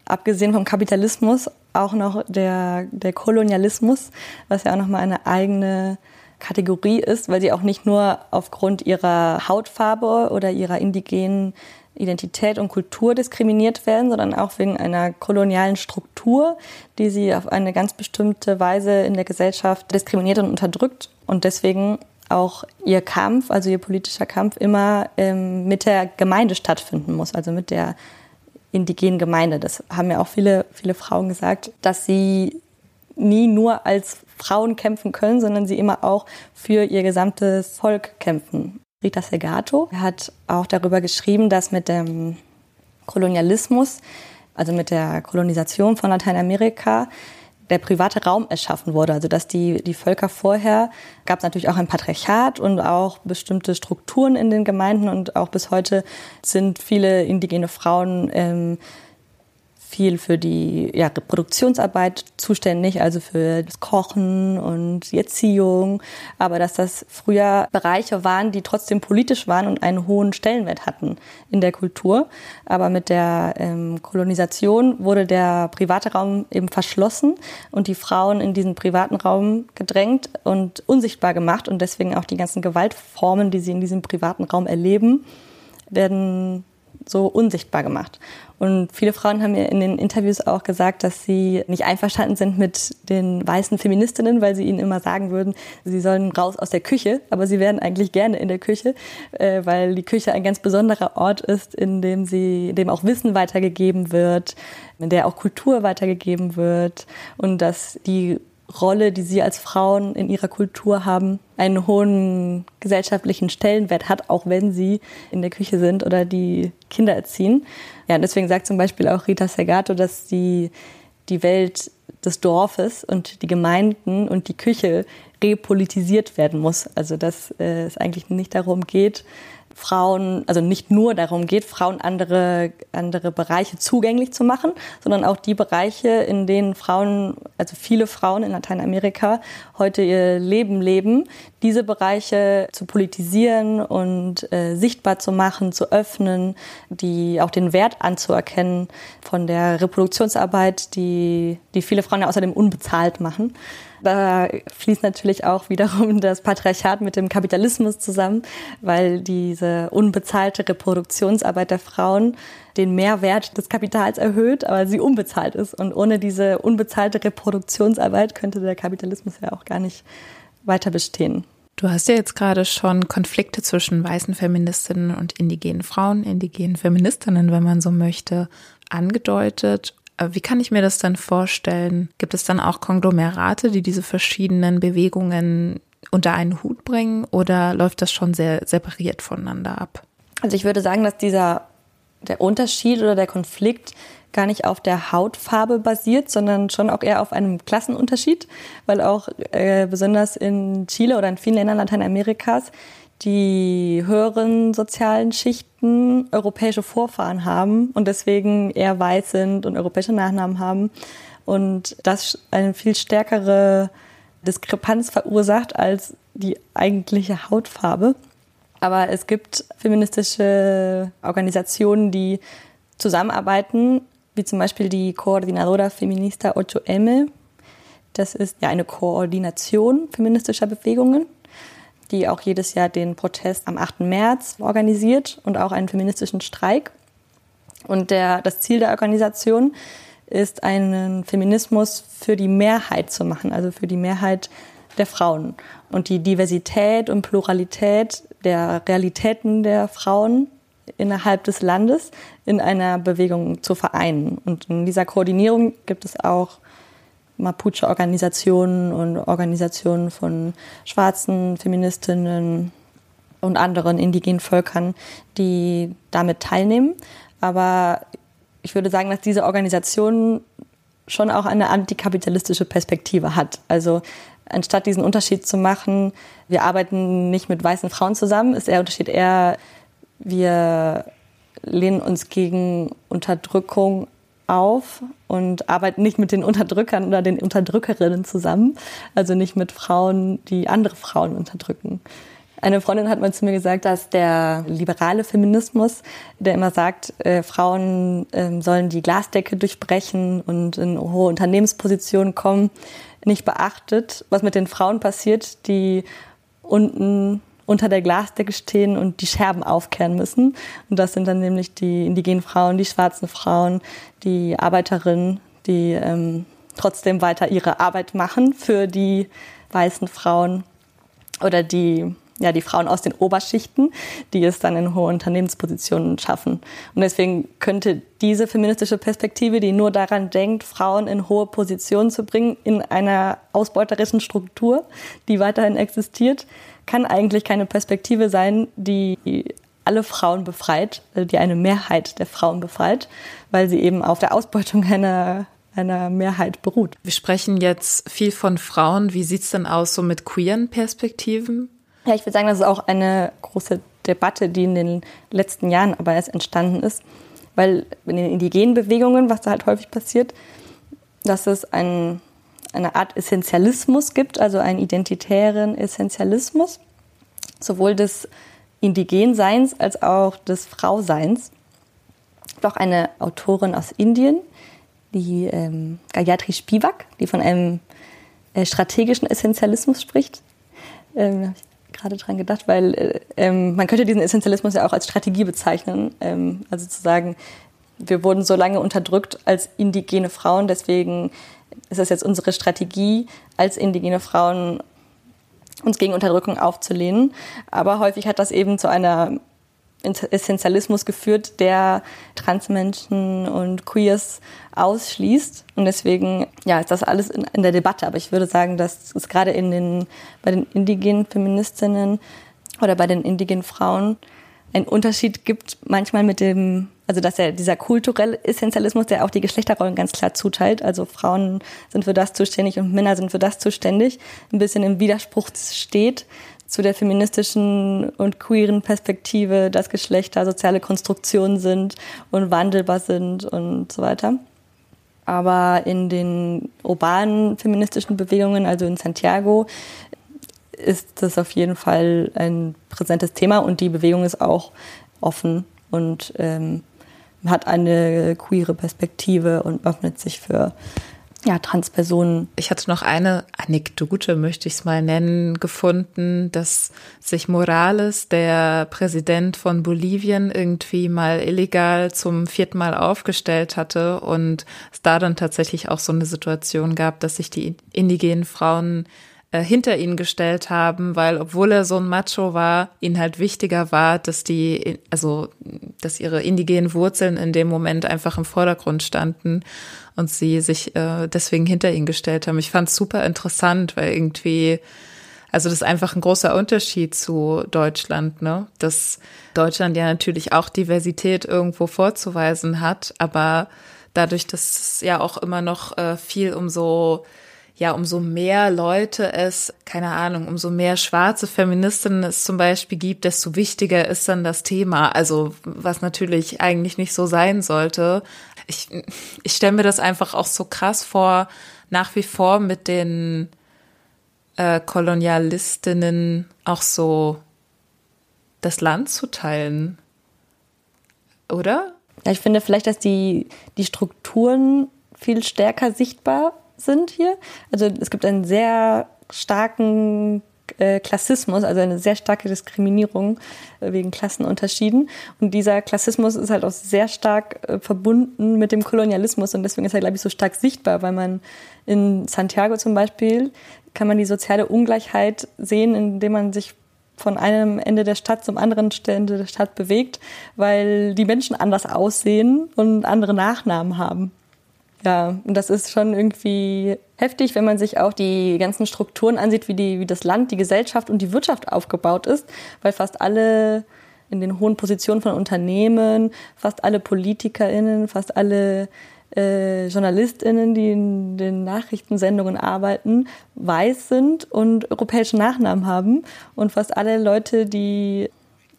Abgesehen vom Kapitalismus auch noch der, der Kolonialismus, was ja auch nochmal eine eigene Kategorie ist, weil sie auch nicht nur aufgrund ihrer Hautfarbe oder ihrer indigenen Identität und Kultur diskriminiert werden, sondern auch wegen einer kolonialen Struktur, die sie auf eine ganz bestimmte Weise in der Gesellschaft diskriminiert und unterdrückt und deswegen auch ihr Kampf, also ihr politischer Kampf, immer ähm, mit der Gemeinde stattfinden muss, also mit der indigenen Gemeinde. Das haben ja auch viele, viele Frauen gesagt, dass sie nie nur als Frauen kämpfen können, sondern sie immer auch für ihr gesamtes Volk kämpfen. Rita Segato hat auch darüber geschrieben, dass mit dem Kolonialismus, also mit der Kolonisation von Lateinamerika, der private Raum erschaffen wurde. Also dass die, die Völker vorher gab es natürlich auch ein Patriarchat und auch bestimmte Strukturen in den Gemeinden und auch bis heute sind viele indigene Frauen ähm, viel für die ja, Reproduktionsarbeit zuständig, also für das Kochen und die Erziehung, aber dass das früher Bereiche waren, die trotzdem politisch waren und einen hohen Stellenwert hatten in der Kultur. Aber mit der ähm, Kolonisation wurde der private Raum eben verschlossen und die Frauen in diesen privaten Raum gedrängt und unsichtbar gemacht und deswegen auch die ganzen Gewaltformen, die sie in diesem privaten Raum erleben, werden so unsichtbar gemacht. Und viele Frauen haben mir in den Interviews auch gesagt, dass sie nicht einverstanden sind mit den weißen Feministinnen, weil sie ihnen immer sagen würden, sie sollen raus aus der Küche, aber sie wären eigentlich gerne in der Küche, äh, weil die Küche ein ganz besonderer Ort ist, in dem sie, in dem auch Wissen weitergegeben wird, in der auch Kultur weitergegeben wird und dass die Rolle, die sie als Frauen in ihrer Kultur haben, einen hohen gesellschaftlichen Stellenwert hat, auch wenn sie in der Küche sind oder die Kinder erziehen. Ja, deswegen sagt zum Beispiel auch Rita Segato, dass die, die Welt des Dorfes und die Gemeinden und die Küche repolitisiert werden muss. Also dass äh, es eigentlich nicht darum geht, Frauen, also nicht nur darum geht, Frauen andere, andere Bereiche zugänglich zu machen, sondern auch die Bereiche, in denen Frauen, also viele Frauen in Lateinamerika heute ihr Leben leben, diese Bereiche zu politisieren und äh, sichtbar zu machen, zu öffnen, die auch den Wert anzuerkennen von der Reproduktionsarbeit, die, die viele Frauen ja außerdem unbezahlt machen. Da fließt natürlich auch wiederum das Patriarchat mit dem Kapitalismus zusammen, weil diese unbezahlte Reproduktionsarbeit der Frauen den Mehrwert des Kapitals erhöht, aber sie unbezahlt ist. Und ohne diese unbezahlte Reproduktionsarbeit könnte der Kapitalismus ja auch gar nicht weiter bestehen. Du hast ja jetzt gerade schon Konflikte zwischen weißen Feministinnen und indigenen Frauen, indigenen Feministinnen, wenn man so möchte, angedeutet. Äh, wie kann ich mir das dann vorstellen? Gibt es dann auch Konglomerate, die diese verschiedenen Bewegungen unter einen Hut bringen oder läuft das schon sehr separiert voneinander ab? Also ich würde sagen, dass dieser der Unterschied oder der Konflikt gar nicht auf der Hautfarbe basiert, sondern schon auch eher auf einem Klassenunterschied, weil auch äh, besonders in Chile oder in vielen Ländern Lateinamerikas die höheren sozialen Schichten europäische Vorfahren haben und deswegen eher weiß sind und europäische Nachnamen haben und das eine viel stärkere Diskrepanz verursacht als die eigentliche Hautfarbe. Aber es gibt feministische Organisationen, die zusammenarbeiten, wie zum Beispiel die Coordinadora Feminista 8M. Das ist ja eine Koordination feministischer Bewegungen die auch jedes Jahr den Protest am 8. März organisiert und auch einen feministischen Streik. Und der, das Ziel der Organisation ist, einen Feminismus für die Mehrheit zu machen, also für die Mehrheit der Frauen. Und die Diversität und Pluralität der Realitäten der Frauen innerhalb des Landes in einer Bewegung zu vereinen. Und in dieser Koordinierung gibt es auch Mapuche-Organisationen und Organisationen von schwarzen Feministinnen und anderen indigenen Völkern, die damit teilnehmen. Aber ich würde sagen, dass diese Organisation schon auch eine antikapitalistische Perspektive hat. Also anstatt diesen Unterschied zu machen, wir arbeiten nicht mit weißen Frauen zusammen, ist der Unterschied eher, wir lehnen uns gegen Unterdrückung auf und arbeiten nicht mit den Unterdrückern oder den Unterdrückerinnen zusammen, also nicht mit Frauen, die andere Frauen unterdrücken. Eine Freundin hat mal zu mir gesagt, dass der liberale Feminismus, der immer sagt, äh, Frauen äh, sollen die Glasdecke durchbrechen und in hohe Unternehmenspositionen kommen, nicht beachtet, was mit den Frauen passiert, die unten unter der Glasdecke stehen und die Scherben aufkehren müssen. Und das sind dann nämlich die indigenen Frauen, die schwarzen Frauen, die Arbeiterinnen, die ähm, trotzdem weiter ihre Arbeit machen für die weißen Frauen oder die ja, die Frauen aus den Oberschichten, die es dann in hohe Unternehmenspositionen schaffen. Und deswegen könnte diese feministische Perspektive, die nur daran denkt, Frauen in hohe Positionen zu bringen, in einer ausbeuterischen Struktur, die weiterhin existiert, kann eigentlich keine Perspektive sein, die alle Frauen befreit, äh, die eine Mehrheit der Frauen befreit, weil sie eben auf der Ausbeutung einer einer Mehrheit beruht. Wir sprechen jetzt viel von Frauen. Wie sieht's denn aus so mit queeren Perspektiven? Ja, ich würde sagen, das ist auch eine große Debatte, die in den letzten Jahren aber erst entstanden ist, weil in den indigenen Bewegungen, was da halt häufig passiert, dass es ein eine Art Essentialismus gibt, also einen identitären Essentialismus, sowohl des Indigenseins als auch des Frauseins. Doch eine Autorin aus Indien, die ähm, Gayatri Spivak, die von einem äh, strategischen Essentialismus spricht. Ähm, gerade dran gedacht, weil äh, ähm, man könnte diesen Essentialismus ja auch als Strategie bezeichnen. Ähm, also zu sagen, wir wurden so lange unterdrückt als indigene Frauen, deswegen ist es jetzt unsere Strategie, als indigene Frauen uns gegen Unterdrückung aufzulehnen. Aber häufig hat das eben zu einer Essentialismus geführt, der Transmenschen und Queers ausschließt. Und deswegen, ja, ist das alles in, in der Debatte. Aber ich würde sagen, dass es gerade in den, bei den indigenen Feministinnen oder bei den indigenen Frauen einen Unterschied gibt, manchmal mit dem, also dass er dieser kulturelle Essentialismus, der auch die Geschlechterrollen ganz klar zuteilt, also Frauen sind für das zuständig und Männer sind für das zuständig, ein bisschen im Widerspruch steht zu der feministischen und queeren Perspektive, dass Geschlechter soziale Konstruktionen sind und wandelbar sind und so weiter. Aber in den urbanen feministischen Bewegungen, also in Santiago, ist das auf jeden Fall ein präsentes Thema und die Bewegung ist auch offen und ähm, hat eine queere Perspektive und öffnet sich für ja, Transpersonen. Ich hatte noch eine Anekdote, möchte ich es mal nennen, gefunden, dass sich Morales, der Präsident von Bolivien, irgendwie mal illegal zum vierten Mal aufgestellt hatte und es da dann tatsächlich auch so eine Situation gab, dass sich die indigenen Frauen äh, hinter ihn gestellt haben, weil obwohl er so ein Macho war, ihnen halt wichtiger war, dass die, also dass ihre indigenen Wurzeln in dem Moment einfach im Vordergrund standen und sie sich äh, deswegen hinter ihn gestellt haben. Ich fand es super interessant, weil irgendwie, also das ist einfach ein großer Unterschied zu Deutschland, ne? Dass Deutschland ja natürlich auch Diversität irgendwo vorzuweisen hat, aber dadurch, dass es ja auch immer noch äh, viel um so ja, umso mehr Leute es, keine Ahnung, umso mehr schwarze Feministinnen es zum Beispiel gibt, desto wichtiger ist dann das Thema. Also, was natürlich eigentlich nicht so sein sollte. Ich, ich stelle mir das einfach auch so krass vor, nach wie vor mit den äh, Kolonialistinnen auch so das Land zu teilen. Oder? Ich finde vielleicht, dass die, die Strukturen viel stärker sichtbar sind hier. Also es gibt einen sehr starken äh, Klassismus, also eine sehr starke Diskriminierung äh, wegen Klassenunterschieden. Und dieser Klassismus ist halt auch sehr stark äh, verbunden mit dem Kolonialismus und deswegen ist er, glaube ich, so stark sichtbar, weil man in Santiago zum Beispiel kann man die soziale Ungleichheit sehen, indem man sich von einem Ende der Stadt zum anderen Ende der Stadt bewegt, weil die Menschen anders aussehen und andere Nachnamen haben. Ja, und das ist schon irgendwie heftig, wenn man sich auch die ganzen Strukturen ansieht, wie, die, wie das Land, die Gesellschaft und die Wirtschaft aufgebaut ist, weil fast alle in den hohen Positionen von Unternehmen, fast alle PolitikerInnen, fast alle äh, JournalistInnen, die in den Nachrichtensendungen arbeiten, weiß sind und europäische Nachnamen haben. Und fast alle Leute, die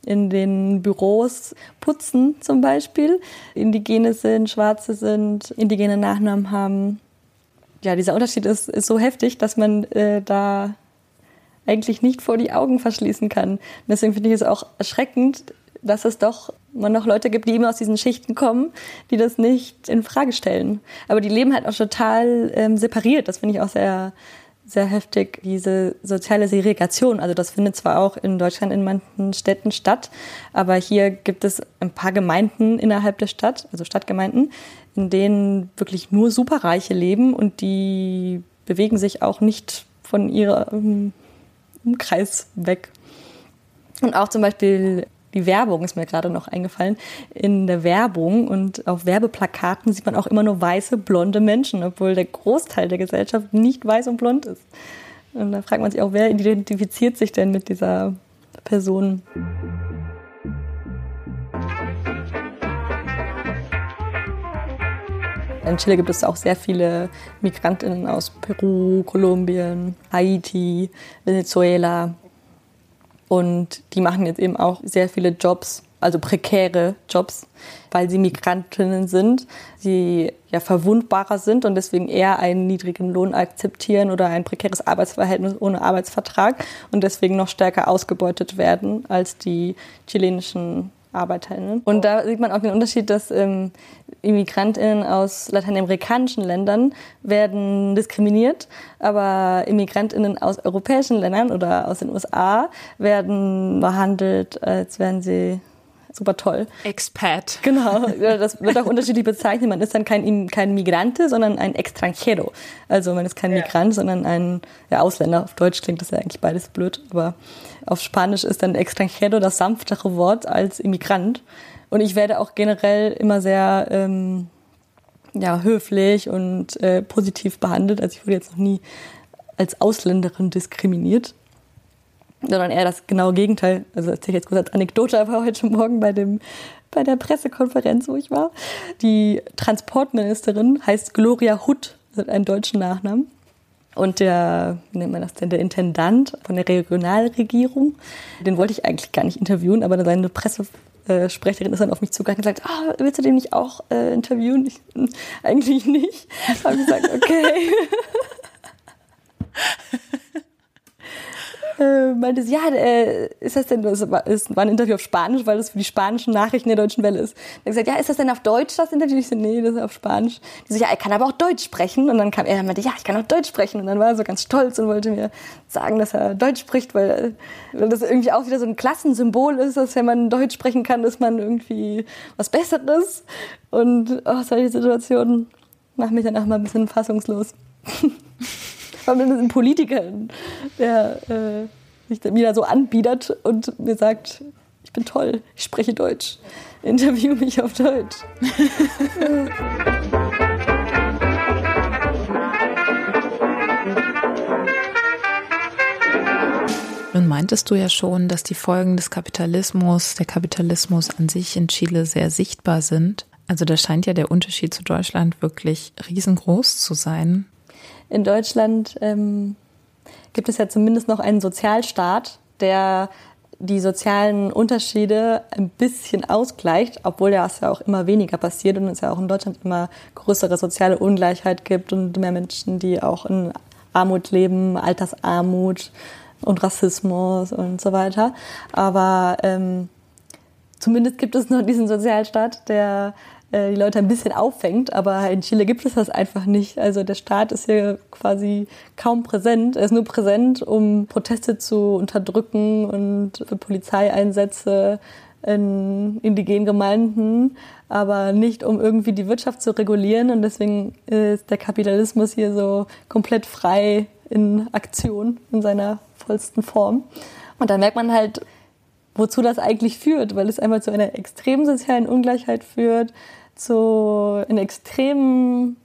in den Büros putzen zum Beispiel, Indigene sind, Schwarze sind, indigene Nachnamen haben. Ja, dieser Unterschied ist, ist so heftig, dass man äh, da eigentlich nicht vor die Augen verschließen kann. Und deswegen finde ich es auch erschreckend, dass es doch man noch Leute gibt, die immer aus diesen Schichten kommen, die das nicht in Frage stellen. Aber die leben halt auch total ähm, separiert. Das finde ich auch sehr sehr heftig diese soziale Segregation. Also das findet zwar auch in Deutschland in manchen Städten statt, aber hier gibt es ein paar Gemeinden innerhalb der Stadt, also Stadtgemeinden, in denen wirklich nur Superreiche leben und die bewegen sich auch nicht von ihrem Umkreis weg. Und auch zum Beispiel die Werbung ist mir gerade noch eingefallen. In der Werbung und auf Werbeplakaten sieht man auch immer nur weiße, blonde Menschen, obwohl der Großteil der Gesellschaft nicht weiß und blond ist. Und da fragt man sich auch, wer identifiziert sich denn mit dieser Person? In Chile gibt es auch sehr viele Migrantinnen aus Peru, Kolumbien, Haiti, Venezuela, und die machen jetzt eben auch sehr viele Jobs, also prekäre Jobs, weil sie Migrantinnen sind, sie ja verwundbarer sind und deswegen eher einen niedrigen Lohn akzeptieren oder ein prekäres Arbeitsverhältnis ohne Arbeitsvertrag und deswegen noch stärker ausgebeutet werden als die chilenischen ArbeiterInnen. Und da sieht man auch den Unterschied, dass ähm, ImmigrantInnen aus lateinamerikanischen Ländern werden diskriminiert, aber ImmigrantInnen aus europäischen Ländern oder aus den USA werden behandelt, als wären sie super toll. Expat. Genau, das wird auch unterschiedlich bezeichnet. Man ist dann kein, kein Migrante, sondern ein Extranjero. Also man ist kein ja. Migrant, sondern ein ja, Ausländer. Auf Deutsch klingt das ja eigentlich beides blöd, aber auf Spanisch ist dann Extranjero das sanftere Wort als Immigrant. Und ich werde auch generell immer sehr ähm, ja, höflich und äh, positiv behandelt. Also ich wurde jetzt noch nie als Ausländerin diskriminiert sondern eher das genaue Gegenteil. Also erzähle ich jetzt kurz als Anekdote, aber heute Morgen bei dem bei der Pressekonferenz, wo ich war. Die Transportministerin heißt Gloria Hutt, hat einen deutschen Nachnamen. Und der, wie nennt man das denn, der Intendant von der Regionalregierung, den wollte ich eigentlich gar nicht interviewen, aber seine Pressesprecherin ist dann auf mich zugegangen und gesagt, ah, willst du den nicht auch äh, interviewen? Ich, eigentlich nicht. Habe gesagt, okay. äh, meinte sie, ja, äh, ist das denn, das war, ist, war ein Interview auf Spanisch, weil das für die spanischen Nachrichten der Deutschen Welle ist. Dann gesagt, ja, ist das denn auf Deutsch das Interview? Ich so, nee, das ist auf Spanisch. Die so, ja, er kann aber auch Deutsch sprechen. Und dann kam er und meinte, ja, ich kann auch Deutsch sprechen. Und dann war er so ganz stolz und wollte mir sagen, dass er Deutsch spricht, weil, weil das irgendwie auch wieder so ein Klassensymbol ist, dass wenn man Deutsch sprechen kann, ist man irgendwie was Besseres. Und oh, solche Situationen machen mich dann auch mal ein bisschen fassungslos. Allem ein Politiker, der äh, sich dann wieder so anbietet und mir sagt, ich bin toll, ich spreche Deutsch. Interview mich auf Deutsch. Nun meintest du ja schon, dass die Folgen des Kapitalismus, der Kapitalismus an sich in Chile sehr sichtbar sind. Also da scheint ja der Unterschied zu Deutschland wirklich riesengroß zu sein in Deutschland ähm, gibt es ja zumindest noch einen Sozialstaat, der die sozialen Unterschiede ein bisschen ausgleicht, obwohl ja es ja auch immer weniger passiert und es ja auch in Deutschland immer größere soziale Ungleichheit gibt und mehr Menschen, die auch in Armut leben, Altersarmut und Rassismus und so weiter. Aber ähm, zumindest gibt es noch diesen Sozialstaat, der die Leute ein bisschen auffängt, aber in Chile gibt es das einfach nicht. Also der Staat ist hier quasi kaum präsent. Er ist nur präsent, um Proteste zu unterdrücken und für Polizeieinsätze in indigenen Gemeinden, aber nicht um irgendwie die Wirtschaft zu regulieren. Und deswegen ist der Kapitalismus hier so komplett frei in Aktion in seiner vollsten Form. Und da merkt man halt, wozu das eigentlich führt, weil es einfach zu einer extremen sozialen Ungleichheit führt, zu einer extremen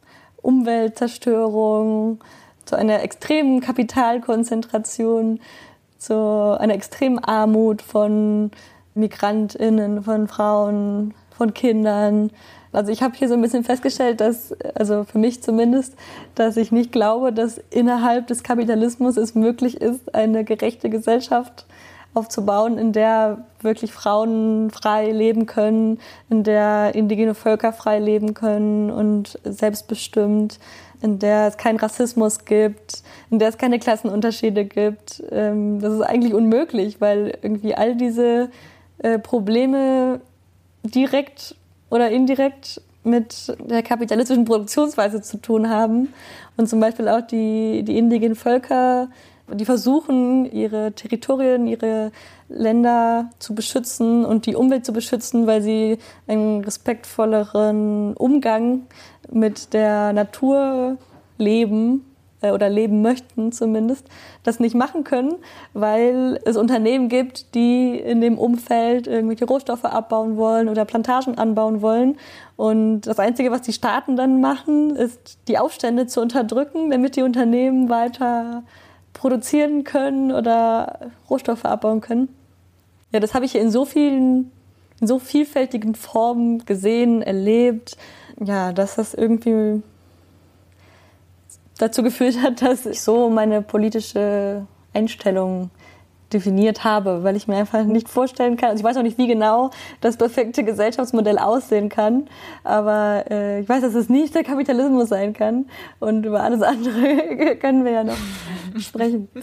Umweltzerstörung, zu einer extremen Kapitalkonzentration, zu einer extremen Armut von Migrantinnen, von Frauen, von Kindern. Also ich habe hier so ein bisschen festgestellt, dass, also für mich zumindest, dass ich nicht glaube, dass innerhalb des Kapitalismus es möglich ist, eine gerechte Gesellschaft aufzubauen, in der wirklich Frauen frei leben können, in der indigene Völker frei leben können und selbstbestimmt, in der es keinen Rassismus gibt, in der es keine Klassenunterschiede gibt. Ähm, das ist eigentlich unmöglich, weil irgendwie all diese äh, Probleme direkt oder indirekt mit der kapitalistischen Produktionsweise zu tun haben und zum Beispiel auch die, die indigenen Völker die versuchen, ihre Territorien, ihre Länder zu beschützen und die Umwelt zu beschützen, weil sie einen respektvolleren Umgang mit der Natur leben äh, oder leben möchten zumindest, das nicht machen können, weil es Unternehmen gibt, die in dem Umfeld irgendwelche Rohstoffe abbauen wollen oder Plantagen anbauen wollen. Und das Einzige, was die Staaten dann machen, ist die Aufstände zu unterdrücken, damit die Unternehmen weiter produzieren können oder Rohstoffe abbauen können. Ja, das habe ich in so vielen, in so vielfältigen Formen gesehen, erlebt, ja, dass das irgendwie dazu geführt hat, dass ich so meine politische Einstellung definiert habe, weil ich mir einfach nicht vorstellen kann, also ich weiß auch nicht, wie genau das perfekte Gesellschaftsmodell aussehen kann, aber äh, ich weiß, dass es nicht der Kapitalismus sein kann und über alles andere können wir ja noch sprechen.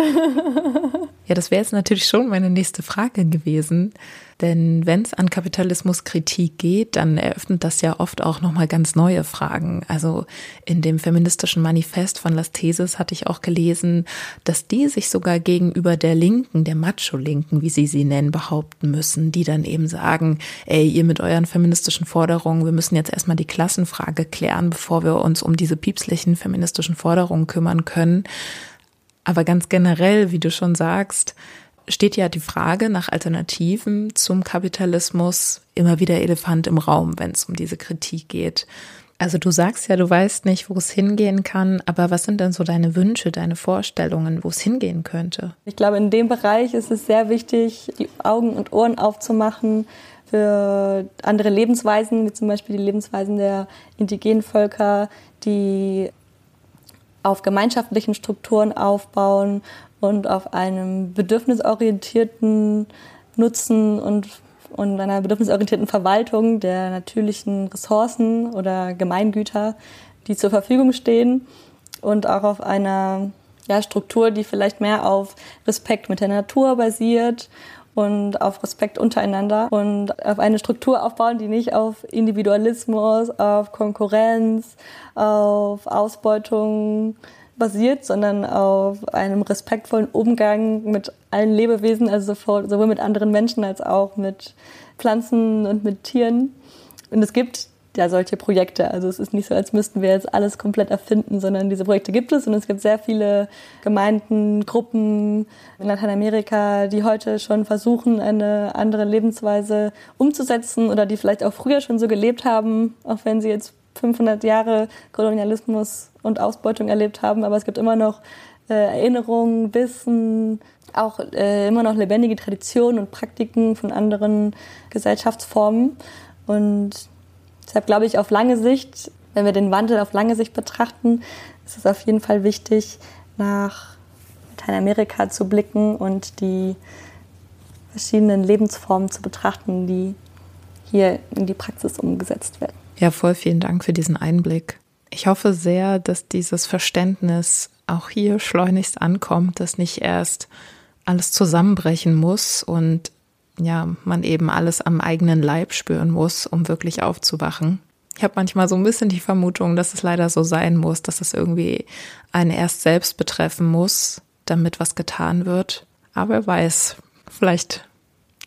Ja, das wäre jetzt natürlich schon meine nächste Frage gewesen. Denn wenn es an Kapitalismuskritik geht, dann eröffnet das ja oft auch nochmal ganz neue Fragen. Also in dem feministischen Manifest von Las Theses hatte ich auch gelesen, dass die sich sogar gegenüber der Linken, der Macho-Linken, wie sie sie nennen, behaupten müssen, die dann eben sagen, ey, ihr mit euren feministischen Forderungen, wir müssen jetzt erstmal die Klassenfrage klären, bevor wir uns um diese piepslichen feministischen Forderungen kümmern können. Aber ganz generell, wie du schon sagst, steht ja die Frage nach Alternativen zum Kapitalismus immer wieder Elefant im Raum, wenn es um diese Kritik geht. Also du sagst ja, du weißt nicht, wo es hingehen kann, aber was sind denn so deine Wünsche, deine Vorstellungen, wo es hingehen könnte? Ich glaube, in dem Bereich ist es sehr wichtig, die Augen und Ohren aufzumachen für andere Lebensweisen, wie zum Beispiel die Lebensweisen der indigenen Völker, die auf gemeinschaftlichen Strukturen aufbauen und auf einem bedürfnisorientierten Nutzen und, und einer bedürfnisorientierten Verwaltung der natürlichen Ressourcen oder Gemeingüter, die zur Verfügung stehen und auch auf einer ja, Struktur, die vielleicht mehr auf Respekt mit der Natur basiert und auf Respekt untereinander und auf eine Struktur aufbauen, die nicht auf Individualismus, auf Konkurrenz, auf Ausbeutung basiert, sondern auf einem respektvollen Umgang mit allen Lebewesen, also sowohl mit anderen Menschen als auch mit Pflanzen und mit Tieren. Und es gibt ja solche Projekte. Also es ist nicht so, als müssten wir jetzt alles komplett erfinden, sondern diese Projekte gibt es und es gibt sehr viele Gemeinden, Gruppen in Lateinamerika, die heute schon versuchen, eine andere Lebensweise umzusetzen oder die vielleicht auch früher schon so gelebt haben, auch wenn sie jetzt 500 Jahre Kolonialismus und Ausbeutung erlebt haben, aber es gibt immer noch äh, Erinnerungen, Wissen, auch äh, immer noch lebendige Traditionen und Praktiken von anderen Gesellschaftsformen. Und deshalb glaube ich, auf lange Sicht, wenn wir den Wandel auf lange Sicht betrachten, ist es auf jeden Fall wichtig, nach Lateinamerika zu blicken und die verschiedenen Lebensformen zu betrachten, die hier in die Praxis umgesetzt werden. Ja, voll vielen Dank für diesen Einblick. Ich hoffe sehr, dass dieses Verständnis auch hier schleunigst ankommt, dass nicht erst alles zusammenbrechen muss und ja, man eben alles am eigenen Leib spüren muss, um wirklich aufzuwachen. Ich habe manchmal so ein bisschen die Vermutung, dass es leider so sein muss, dass es irgendwie einen erst selbst betreffen muss, damit was getan wird. Aber wer weiß, vielleicht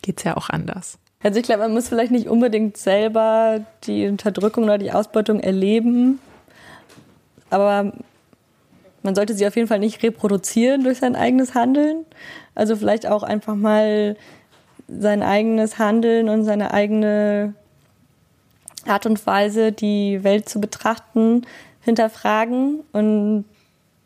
geht's ja auch anders. Also ich glaube, man muss vielleicht nicht unbedingt selber die Unterdrückung oder die Ausbeutung erleben, aber man sollte sie auf jeden Fall nicht reproduzieren durch sein eigenes Handeln. Also vielleicht auch einfach mal sein eigenes Handeln und seine eigene Art und Weise, die Welt zu betrachten, hinterfragen und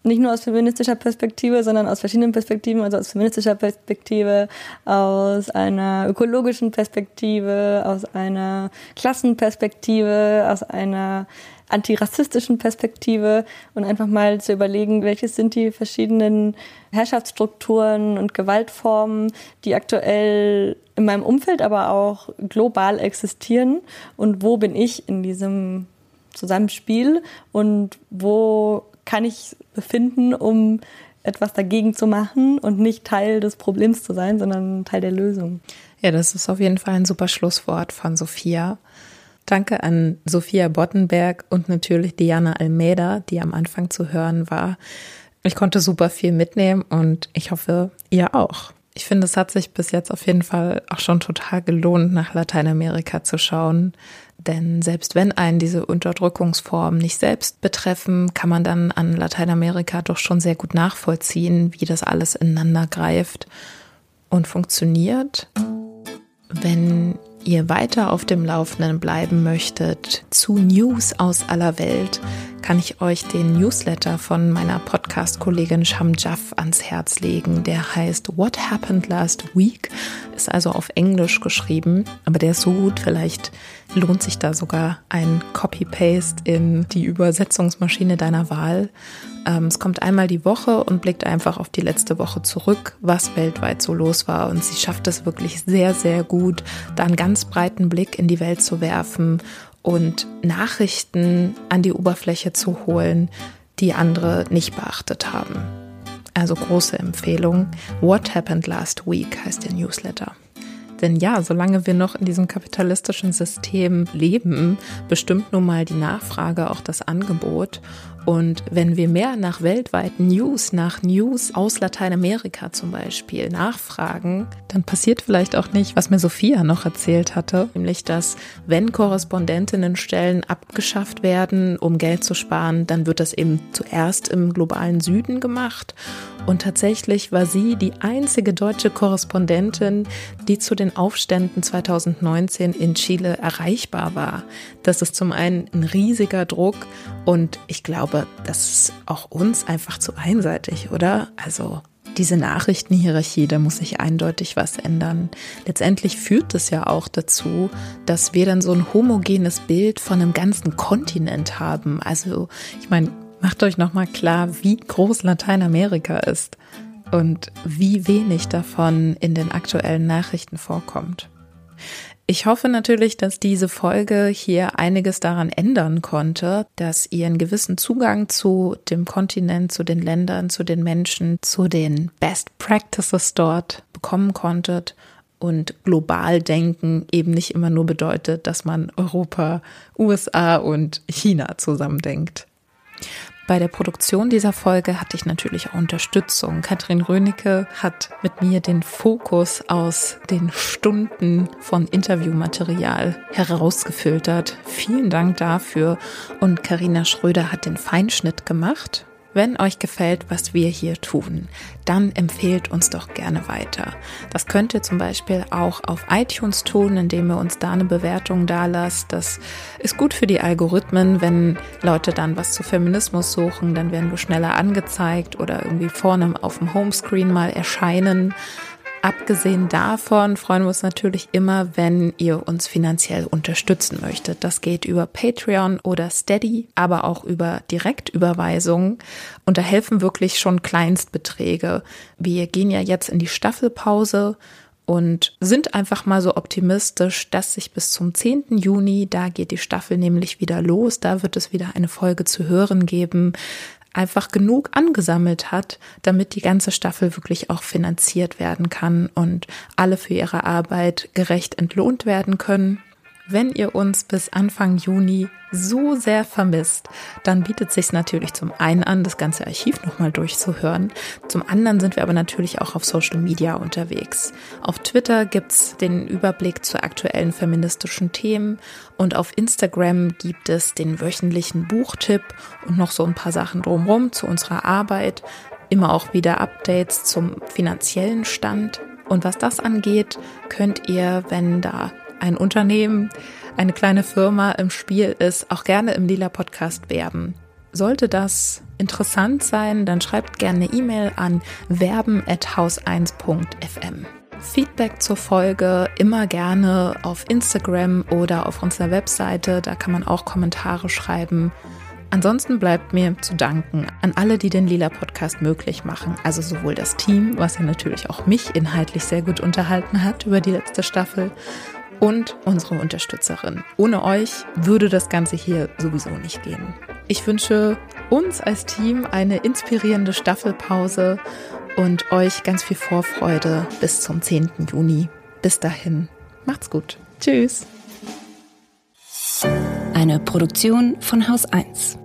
nicht nur aus feministischer Perspektive, sondern aus verschiedenen Perspektiven, also aus feministischer Perspektive, aus einer ökologischen Perspektive, aus einer Klassenperspektive, aus einer antirassistischen Perspektive und einfach mal zu überlegen, welches sind die verschiedenen Herrschaftsstrukturen und Gewaltformen, die aktuell in meinem Umfeld, aber auch global existieren und wo bin ich in diesem Zusammenspiel und wo kann ich befinden, um etwas dagegen zu machen und nicht Teil des Problems zu sein, sondern Teil der Lösung. Ja, das ist auf jeden Fall ein super Schlusswort von Sophia. Danke an Sophia Bottenberg und natürlich Diana Almeida, die am Anfang zu hören war. Ich konnte super viel mitnehmen und ich hoffe, ihr auch. Ich finde, es hat sich bis jetzt auf jeden Fall auch schon total gelohnt, nach Lateinamerika zu schauen. Denn selbst wenn einen diese Unterdrückungsformen nicht selbst betreffen, kann man dann an Lateinamerika doch schon sehr gut nachvollziehen, wie das alles ineinander greift und funktioniert. Wenn ihr weiter auf dem Laufenden bleiben möchtet zu News aus aller Welt, kann ich euch den Newsletter von meiner Podcast-Kollegin Sham Jaff ans Herz legen. Der heißt What Happened Last Week, ist also auf Englisch geschrieben, aber der ist so gut, vielleicht lohnt sich da sogar ein Copy-Paste in die Übersetzungsmaschine deiner Wahl. Ähm, es kommt einmal die Woche und blickt einfach auf die letzte Woche zurück, was weltweit so los war. Und sie schafft es wirklich sehr, sehr gut, da einen ganz breiten Blick in die Welt zu werfen und Nachrichten an die Oberfläche zu holen, die andere nicht beachtet haben. Also große Empfehlung. What Happened Last Week heißt der Newsletter. Denn ja, solange wir noch in diesem kapitalistischen System leben, bestimmt nun mal die Nachfrage auch das Angebot. Und wenn wir mehr nach weltweiten News, nach News aus Lateinamerika zum Beispiel nachfragen, dann passiert vielleicht auch nicht, was mir Sophia noch erzählt hatte, nämlich dass wenn Korrespondentinnenstellen abgeschafft werden, um Geld zu sparen, dann wird das eben zuerst im globalen Süden gemacht. Und tatsächlich war sie die einzige deutsche Korrespondentin, die zu den Aufständen 2019 in Chile erreichbar war. Das ist zum einen ein riesiger Druck und ich glaube, glaube, das ist auch uns einfach zu einseitig, oder? Also diese Nachrichtenhierarchie, da muss sich eindeutig was ändern. Letztendlich führt es ja auch dazu, dass wir dann so ein homogenes Bild von einem ganzen Kontinent haben. Also, ich meine, macht euch nochmal klar, wie groß Lateinamerika ist und wie wenig davon in den aktuellen Nachrichten vorkommt. Ich hoffe natürlich, dass diese Folge hier einiges daran ändern konnte, dass ihr einen gewissen Zugang zu dem Kontinent, zu den Ländern, zu den Menschen, zu den Best Practices dort bekommen konntet und global denken eben nicht immer nur bedeutet, dass man Europa, USA und China zusammendenkt. Bei der Produktion dieser Folge hatte ich natürlich auch Unterstützung. Katrin Rönecke hat mit mir den Fokus aus den Stunden von Interviewmaterial herausgefiltert. Vielen Dank dafür. Und Karina Schröder hat den Feinschnitt gemacht. Wenn euch gefällt, was wir hier tun, dann empfehlt uns doch gerne weiter. Das könnt ihr zum Beispiel auch auf iTunes tun, indem ihr uns da eine Bewertung da lasst. Das ist gut für die Algorithmen, wenn Leute dann was zu Feminismus suchen, dann werden wir schneller angezeigt oder irgendwie vorne auf dem Homescreen mal erscheinen. Abgesehen davon freuen wir uns natürlich immer, wenn ihr uns finanziell unterstützen möchtet. Das geht über Patreon oder Steady, aber auch über Direktüberweisungen. Und da helfen wirklich schon Kleinstbeträge. Wir gehen ja jetzt in die Staffelpause und sind einfach mal so optimistisch, dass sich bis zum 10. Juni, da geht die Staffel nämlich wieder los, da wird es wieder eine Folge zu hören geben, einfach genug angesammelt hat, damit die ganze Staffel wirklich auch finanziert werden kann und alle für ihre Arbeit gerecht entlohnt werden können. Wenn ihr uns bis Anfang Juni so sehr vermisst, dann bietet sich natürlich zum einen an, das ganze Archiv nochmal durchzuhören. Zum anderen sind wir aber natürlich auch auf Social Media unterwegs. Auf Twitter gibt's den Überblick zu aktuellen feministischen Themen und auf Instagram gibt es den wöchentlichen Buchtipp und noch so ein paar Sachen drumherum zu unserer Arbeit. Immer auch wieder Updates zum finanziellen Stand. Und was das angeht, könnt ihr, wenn da ein Unternehmen, eine kleine Firma im Spiel ist, auch gerne im Lila Podcast werben. Sollte das interessant sein, dann schreibt gerne eine E-Mail an werben@haus1.fm. Feedback zur Folge immer gerne auf Instagram oder auf unserer Webseite, da kann man auch Kommentare schreiben. Ansonsten bleibt mir zu danken an alle, die den Lila Podcast möglich machen. Also sowohl das Team, was ja natürlich auch mich inhaltlich sehr gut unterhalten hat über die letzte Staffel, und unsere Unterstützerin. Ohne euch würde das Ganze hier sowieso nicht gehen. Ich wünsche uns als Team eine inspirierende Staffelpause und euch ganz viel Vorfreude bis zum 10. Juni. Bis dahin, macht's gut. Tschüss. Eine Produktion von Haus 1.